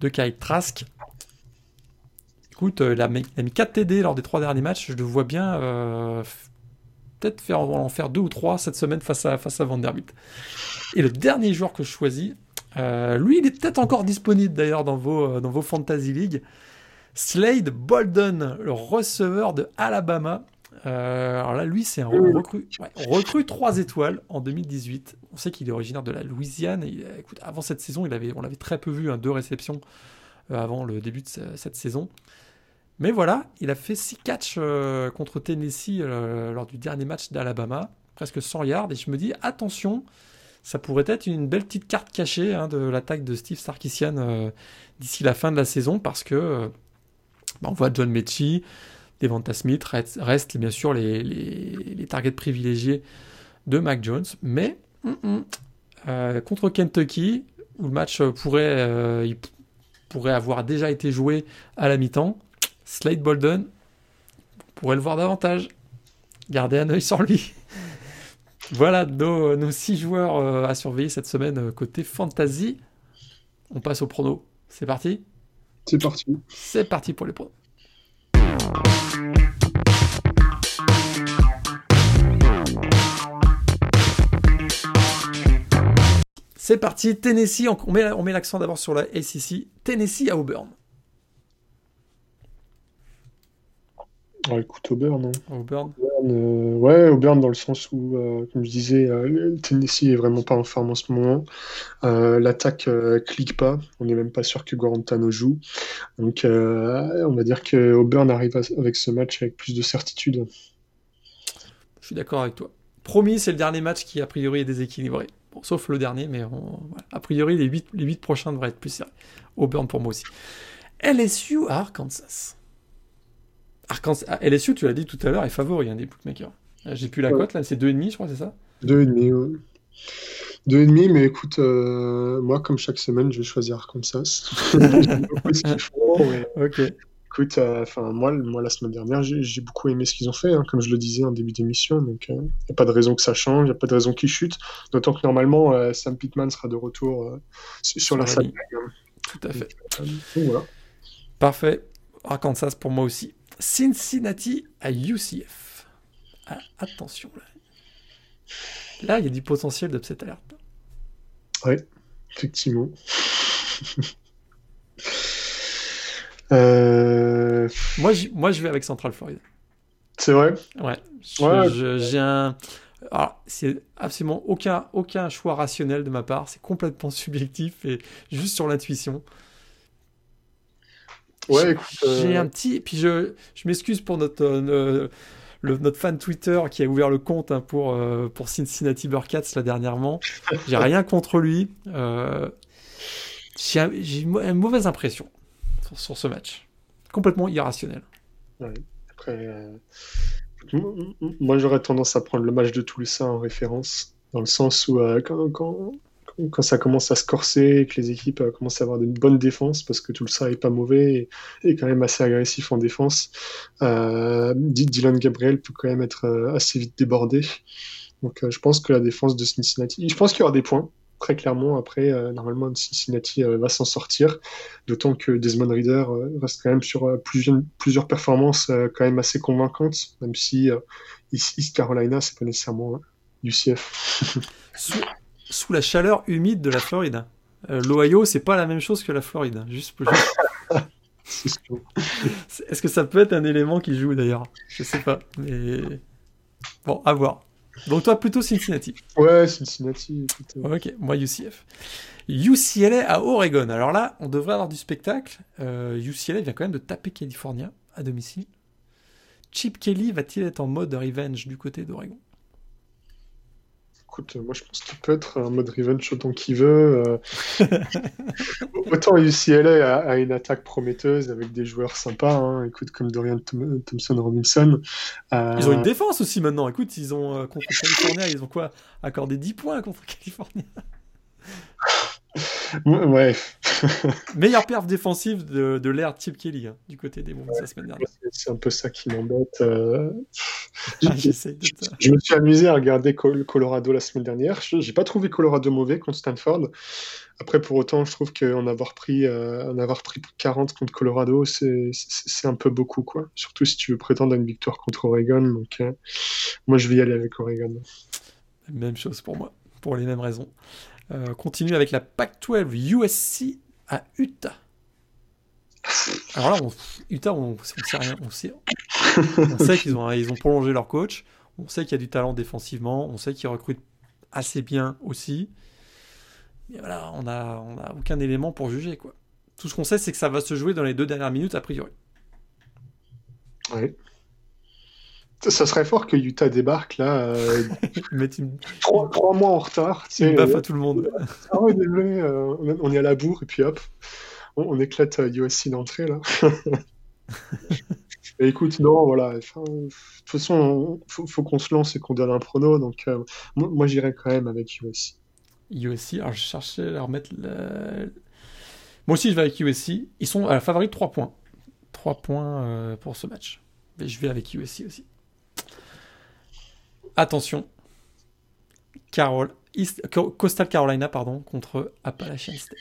de Kyle Trask. Écoute, il a, mis, 4 TD lors des trois derniers matchs. Je le vois bien euh, peut-être faire, en faire 2 ou 3 cette semaine face à, face à Vanderbilt. Et le dernier joueur que je choisis, euh, lui, il est peut-être encore disponible d'ailleurs dans vos, dans vos Fantasy League. Slade Bolden, le receveur de Alabama. Euh, alors là, lui, c'est un recrue, recrue 3 étoiles en 2018. On sait qu'il est originaire de la Louisiane. Et, écoute, avant cette saison, il avait, on l'avait très peu vu, hein, deux réceptions euh, avant le début de cette saison. Mais voilà, il a fait 6 catchs euh, contre Tennessee lors du dernier match d'Alabama, presque 100 yards. Et je me dis, attention, ça pourrait être une belle petite carte cachée hein, de l'attaque de Steve Sarkisian d'ici la fin de la saison, parce que on voit John Mechie, Devonta Smith restent bien sûr les, targets privilégiés de Mac Jones, mais mm, mm, euh, contre Kentucky, où le match pourrait, euh, pourrait avoir déjà été joué à la mi-temps, Slade Bolden pourrait le voir davantage. Gardez un œil sur lui. voilà nos, nos, six joueurs euh, à surveiller cette semaine côté fantasy. On passe au prono. C'est parti c'est parti. C'est parti pour les pros. C'est parti, Tennessee, on met, on met l'accent d'abord sur la SEC. Tennessee à Auburn. Ah, écoute, Auburn, non Auburn. Euh, ouais, Auburn dans le sens où, euh, comme je disais, euh, Tennessee est vraiment pas en forme en ce moment. L'attaque clique pas. On n'est même pas sûr que Guarantano joue. Donc, on va dire que Auburn arrive avec ce match avec plus de certitude. Je suis d'accord avec toi. Promis, c'est le dernier match qui, a priori, est déséquilibré. Bon, sauf le dernier, mais a priori, les 8, les 8 prochains devraient être plus sérieux. Auburn pour moi aussi. LSU à Arkansas. Arkansas, ah, LSU, tu l'as dit tout à l'heure, est favori hein, des bookmakers. Euh, j'ai plus la cote, là, c'est 2,5, je crois, c'est ça? 2,5, oui. 2,5, mais écoute, euh, moi, comme chaque semaine, je vais choisir Arkansas. ok. Écoute, euh, enfin moi, moi, la semaine dernière, j'ai beaucoup aimé ce qu'ils ont fait, hein, comme je le disais en début d'émission. Donc, il n'y a pas de raison que ça change, il n'y a pas de raison qu'ils chutent. D'autant que normalement, Sam Pittman sera de retour sur, la salle. Tout à fait. voilà. Parfait. Arkansas pour moi aussi. Cincinnati à UCF. Ah, attention là. Là, il y a du potentiel d'upset alerte. Oui, effectivement. Euh, moi, moi, je vais avec Central Florida. C'est vrai? Ouais. J'ai un. Alors, c'est absolument aucun, aucun choix rationnel de ma part. C'est complètement subjectif et juste sur l'intuition. Ouais, J'ai euh, un petit. Puis je, je m'excuse pour notre, euh, le, notre fan Twitter qui a ouvert le compte hein, pour, euh, pour Cincinnati Burkats là dernièrement. J'ai rien contre lui. J'ai une mauvaise impression sur, ce match. Complètement irrationnel. Après, moi j'aurais tendance à prendre le match de Toulouse en référence, dans le sens où quand, quand, quand ça commence à se corser et que les équipes euh, commencent à avoir une bonne défense, parce que tout le ça est pas mauvais et, quand même assez agressif en défense, euh, Dylan Gabriel peut quand même être euh, assez vite débordé. Donc je pense que la défense de Cincinnati, je pense qu'il y aura des points, très clairement. Après, normalement, Cincinnati va s'en sortir, d'autant que Desmond Reader reste quand même sur plusieurs, plusieurs performances quand même assez convaincantes, même si East Carolina, c'est pas nécessairement UCF. sous la chaleur humide de la Floride. Euh, L'Ohio, c'est pas la même chose que la Floride. Juste, Est-ce que ça peut être un élément qui joue d'ailleurs? Je sais pas, mais bon, à voir. Donc toi plutôt Cincinnati. Ouais, Cincinnati. Ok, moi UCF. UCLA à Oregon. Alors là, on devrait avoir du spectacle. Euh, UCLA vient quand même de taper California à domicile. Chip Kelly va-t-il être en mode revenge du côté d'Oregon? Écoute, moi je pense qu'il peut être un mode revenge autant qu'il veut. Euh. autant UCLA a, a, une attaque prometteuse avec des joueurs sympas, hein. écoute, comme Dorian Thompson Robinson. Euh. Ils ont une défense aussi maintenant. Écoute, ils ont euh, contre California, ils ont quoi? Accordé 10 points contre California. Ouais. Meilleure perf défensive de, de l'ère Chip Kelly hein, du côté des Wolves la semaine dernière. C'est un peu ça qui m'embête. Euh... Ah, je me suis amusé à regarder Colorado la semaine dernière. J'ai pas trouvé Colorado mauvais contre Stanford. Après, pour autant, je trouve qu'en avoir pris, euh, en avoir pris 40 contre Colorado, c'est un peu beaucoup, quoi. Surtout si tu veux prétendre à une victoire contre Oregon. Donc, euh, moi, je vais y aller avec Oregon. Même chose pour moi, pour les mêmes raisons. Euh, continue avec la Pac-12 USC à Utah. Alors là, Utah, on, on, sait rien. On sait, on qu'ils ont, ils ont prolongé leur coach. On sait qu'il y a du talent défensivement. On sait qu'ils recrutent assez bien aussi. Mais voilà, on n'a on a aucun élément pour juger. Quoi. Tout ce qu'on sait, c'est que ça va se jouer dans les deux dernières minutes, a priori. Oui. Ça serait fort que Utah débarque là, euh, trois, trois, mois en retard. Tu baffe à tout le monde. Ah ouais, euh, on est à la bourre et puis hop, on, on éclate USC d'entrée là. et écoute, non, voilà. de toute façon, il faut, qu'on se lance et qu'on donne un prono. Donc, euh, moi, moi j'irai quand même avec USC. USC, alors je cherchais à leur mettre. Le... Moi aussi, je vais avec USC. Ils sont à la favorite 3 points. 3 points pour ce match. Mais je vais avec USC aussi. Attention. Carol, East, Coastal Carolina pardon, contre Appalachian State.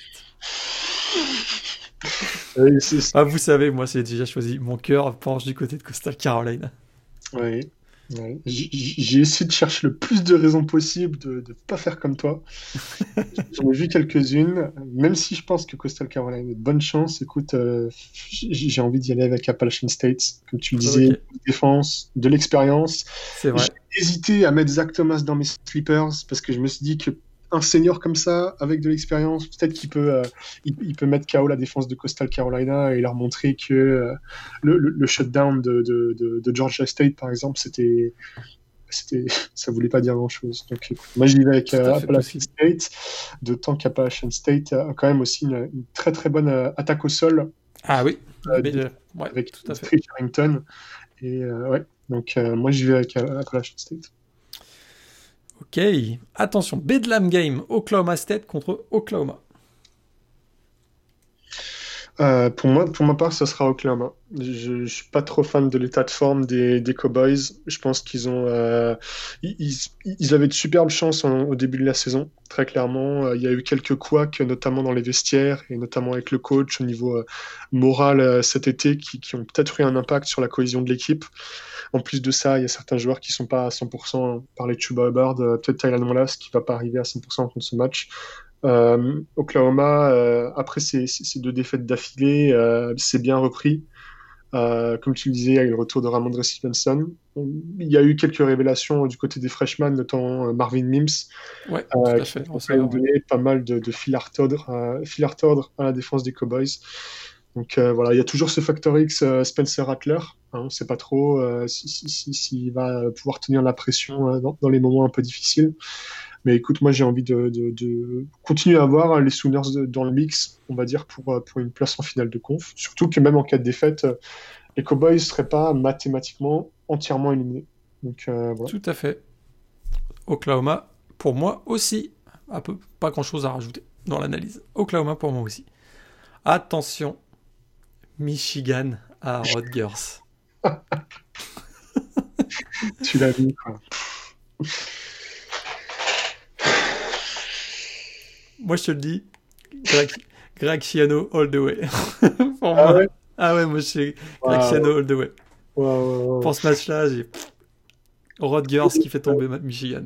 ah, vous savez, moi, c'est déjà choisi. Mon cœur penche du côté de Coastal Carolina. Oui. J'ai essayé de chercher le plus de raisons possibles de ne pas faire comme toi. J'en ai vu quelques-unes. Même si je pense que Coastal Carolina a une bonne chance, écoute, euh, j'ai envie d'y aller avec Appalachian State. Comme tu le disais, okay. défense, de l'expérience. C'est vrai. J'ai hésité à mettre Zach Thomas dans mes sleepers parce que je me suis dit que un senior comme ça, avec de l'expérience, peut-être qu'il peut, euh, il, il, peut mettre KO la défense de Coastal Carolina et leur montrer que euh, le, le, le, shutdown de, de, de, de, Georgia State, par exemple, c'était, c'était, ça voulait pas dire grand-chose. Donc, moi, j'y vais avec euh, Appalachian State, d'autant qu'Appalachian State a quand même aussi une, une, très très bonne euh, attaque au sol. Ah oui, euh, ouais, avec tout à fait. Harrington. Et ouais, donc moi, j'y vais avec Appalachian State. Ok, attention, Bedlam Game, Oklahoma State contre Oklahoma. Euh, pour moi, pour ma part, ça sera Oklahoma. Je, ne suis pas trop fan de l'état de forme des, Cowboys. Je pense qu'ils ont, euh, ils, avaient de superbes chances au début de la saison. Très clairement, euh, il y a eu quelques couacs, notamment dans les vestiaires et notamment avec le coach au niveau moral cet été, qui, ont peut-être eu un impact sur la cohésion de l'équipe. En plus de ça, il y a certains joueurs qui sont pas à 100% par les Chuba Hubbard, peut-être Tyler Molas qui va pas arriver à 100% contre ce match. Euh, Oklahoma, euh, après ces, ces, deux défaites d'affilée, euh, c'est bien repris. comme tu le disais, il y a eu le retour de Ramondre Stevenson. Il y a eu quelques révélations du côté des freshmen, notamment Marvin Mims, ouais, qui a donné pas mal de, de fil à retordre, à la défense des Cowboys. Donc voilà, il y a toujours ce facteur X Spencer Rattler. Hein, on ne sait pas trop s'il si, si, si, va pouvoir tenir la pression dans, dans, les moments un peu difficiles. Mais écoute, moi j'ai envie de, de, de, continuer à avoir les Sooners dans le mix, on va dire, pour, pour une place en finale de conf. Surtout que même en cas de défaite, les Cowboys ne seraient pas mathématiquement entièrement éliminés. Donc, euh, voilà. Tout à fait. Oklahoma, pour moi aussi. Un peu, pas grand chose à rajouter dans l'analyse. Oklahoma pour moi aussi. Attention, Michigan à Rutgers. tu l'as vu, quoi. Moi, je te le dis, Greg, Greg Chiano all the way. Pour ah, moi. Ouais ah ouais, moi, c'est Greg wow. Chiano all the way. Wow, Pour ce match-là, j'ai Rodgers qui fait tomber Michigan.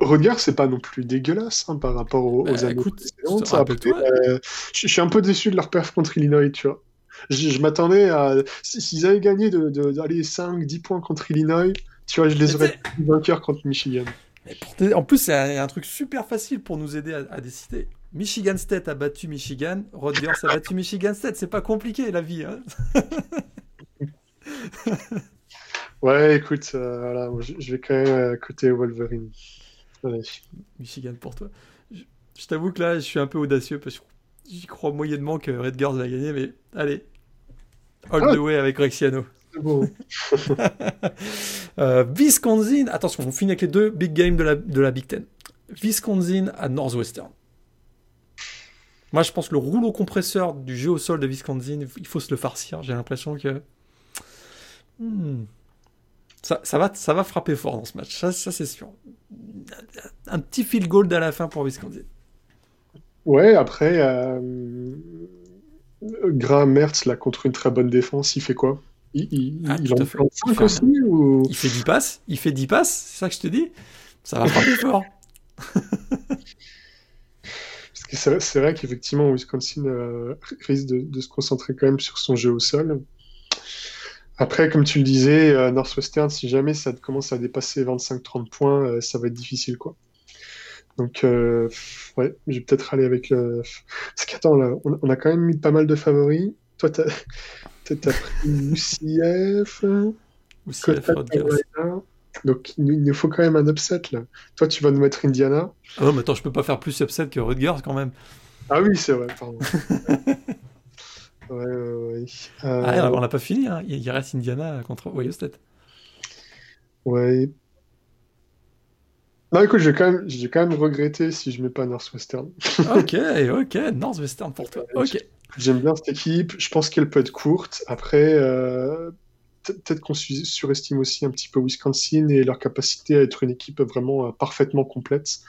Rodgers, c'est pas non plus dégueulasse hein, par rapport aux, bah, aux années écoute. Euh, je, je suis un peu déçu de leur perf contre Illinois, tu vois. Je, je m'attendais à. S'ils avaient gagné de, de, d'aller 5-10 points contre Illinois, tu vois, je les aurais vainqueurs contre Michigan. Mais en plus, c'est un, un, truc super facile pour nous aider à, à, décider. Michigan State a battu Michigan, Rodgers a battu Michigan State. C'est pas compliqué la vie. Hein ouais, écoute, euh, voilà, je, je, vais quand même euh, côté Wolverine. Michigan pour toi. Je, t'avoue que là, je suis un peu audacieux parce que j'y crois moyennement que Redgers va gagner, mais allez, all ah. the way avec Rexiano. Bon. euh, Wisconsin, attention, on finit avec les deux big games de la, de la Big Ten. Wisconsin à Northwestern. Moi, je pense que le rouleau compresseur du jeu au sol de Wisconsin, il faut se le farcir. J'ai l'impression que. Hmm, ça, ça, va, ça va frapper fort dans ce match, ça, ça c'est sûr. Un petit field goal à la fin pour Wisconsin. Ouais, après, euh... Graham Mertz, là, contre une très bonne défense, il fait quoi? Il, il, ah, il en fait 5 aussi? Ou... Il fait 10 passes, il fait 10 passes, c'est ça que je te dis? Ça va frapper fort. c'est vrai qu'effectivement, Wisconsin euh, risque de, se concentrer quand même sur son jeu au sol. Après, comme tu le disais, euh, Northwestern, si jamais ça commence à dépasser 25-30 points, euh, ça va être difficile, quoi. Donc, ouais, je vais peut-être aller avec le. Parce qu'attends, là, on, a quand même mis pas mal de favoris. Toi, t'as as pris UCF. Donc il nous faut quand même un upset là. Toi tu vas nous mettre Indiana. Ah non mais attends, je peux pas faire plus upset que Rutgers quand même. Ah oui c'est vrai, pardon. ouais, ouais, ouais. Ah, on n'a pas fini, hein. il reste Indiana contre Ohio State. Ouais. Non écoute, je vais quand même, je vais quand même regretter si je mets pas Northwestern. ok, ok, Northwestern pour toi. Ok. J'aime bien cette équipe, je pense qu'elle peut être courte. Après, euh, peut-être qu'on surestime aussi un petit peu Wisconsin et leur capacité à être une équipe vraiment euh, parfaitement complète.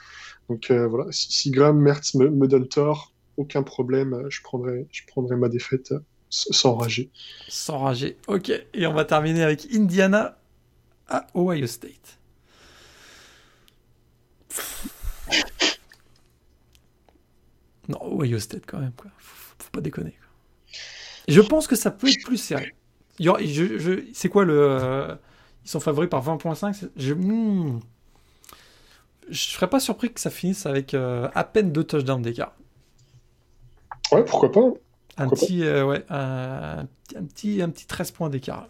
Donc euh, voilà, si, Graham Mertz me, donne tort, aucun problème, euh, je prendrai, je prendrai ma défaite sans rager. Sans rager, ok. Et on va terminer avec Indiana à Ohio State. Non, Ohio State quand même, quoi. Faut, pas déconner. Je pense que ça peut être plus sérieux c'est quoi le. Euh, ils sont favoris par 20.5. Je, hmm, je serais pas surpris que ça finisse avec euh, à peine deux touchdowns d'écart. Ouais, pourquoi pas. un, petit, euh, ouais, un, petit, un petit 13 points d'écart.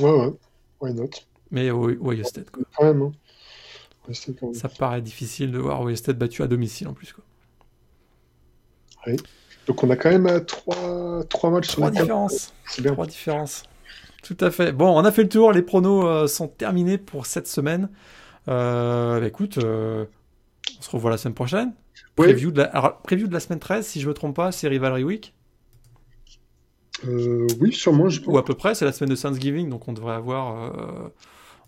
Ouais, ouais. Why not? Mais Ohio State, quoi. Hein. Ça paraît difficile de voir Ohio State battu à domicile en plus, quoi. Oui. Donc on a quand même euh, trois, trois matchs trois différences. Bien. Trois différences. Tout à fait. Bon, on a fait le tour. Les pronos euh, sont terminés pour cette semaine. Euh, bah, écoute, on se revoit la semaine prochaine. Preview, de la... Alors, de la semaine 13, si je me trompe pas, c'est Rivalry Week. oui, sûrement. Je Ou à peu près, c'est la semaine de Thanksgiving, donc on devrait avoir,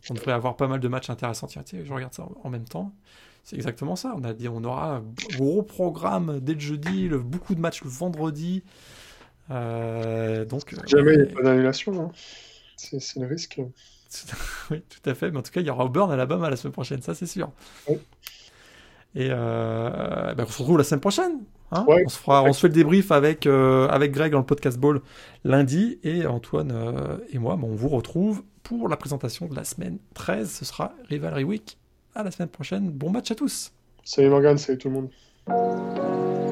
on devrait avoir pas mal de matchs intéressants. Tiens, tiens, je regarde ça en même temps. C'est exactement ça. On a dit, on aura un gros programme dès le jeudi, beaucoup de matchs le vendredi. Euh, donc, jamais il n'y a pas d'annulation. Hein. C'est le risque. oui, tout à fait. Mais en tout cas, il y aura Auburn, Alabama la semaine prochaine, ça c'est sûr. Et euh, ben, on se retrouve la semaine prochaine. Hein. on, se fera, on se fait le débrief avec, euh, avec Greg dans le podcast Ball lundi. Et Antoine et moi, ben, on vous retrouve pour la présentation de la semaine 13. Ce sera Rivalry Week à la semaine prochaine. Bon match à tous. Salut Morgan, salut tout le monde.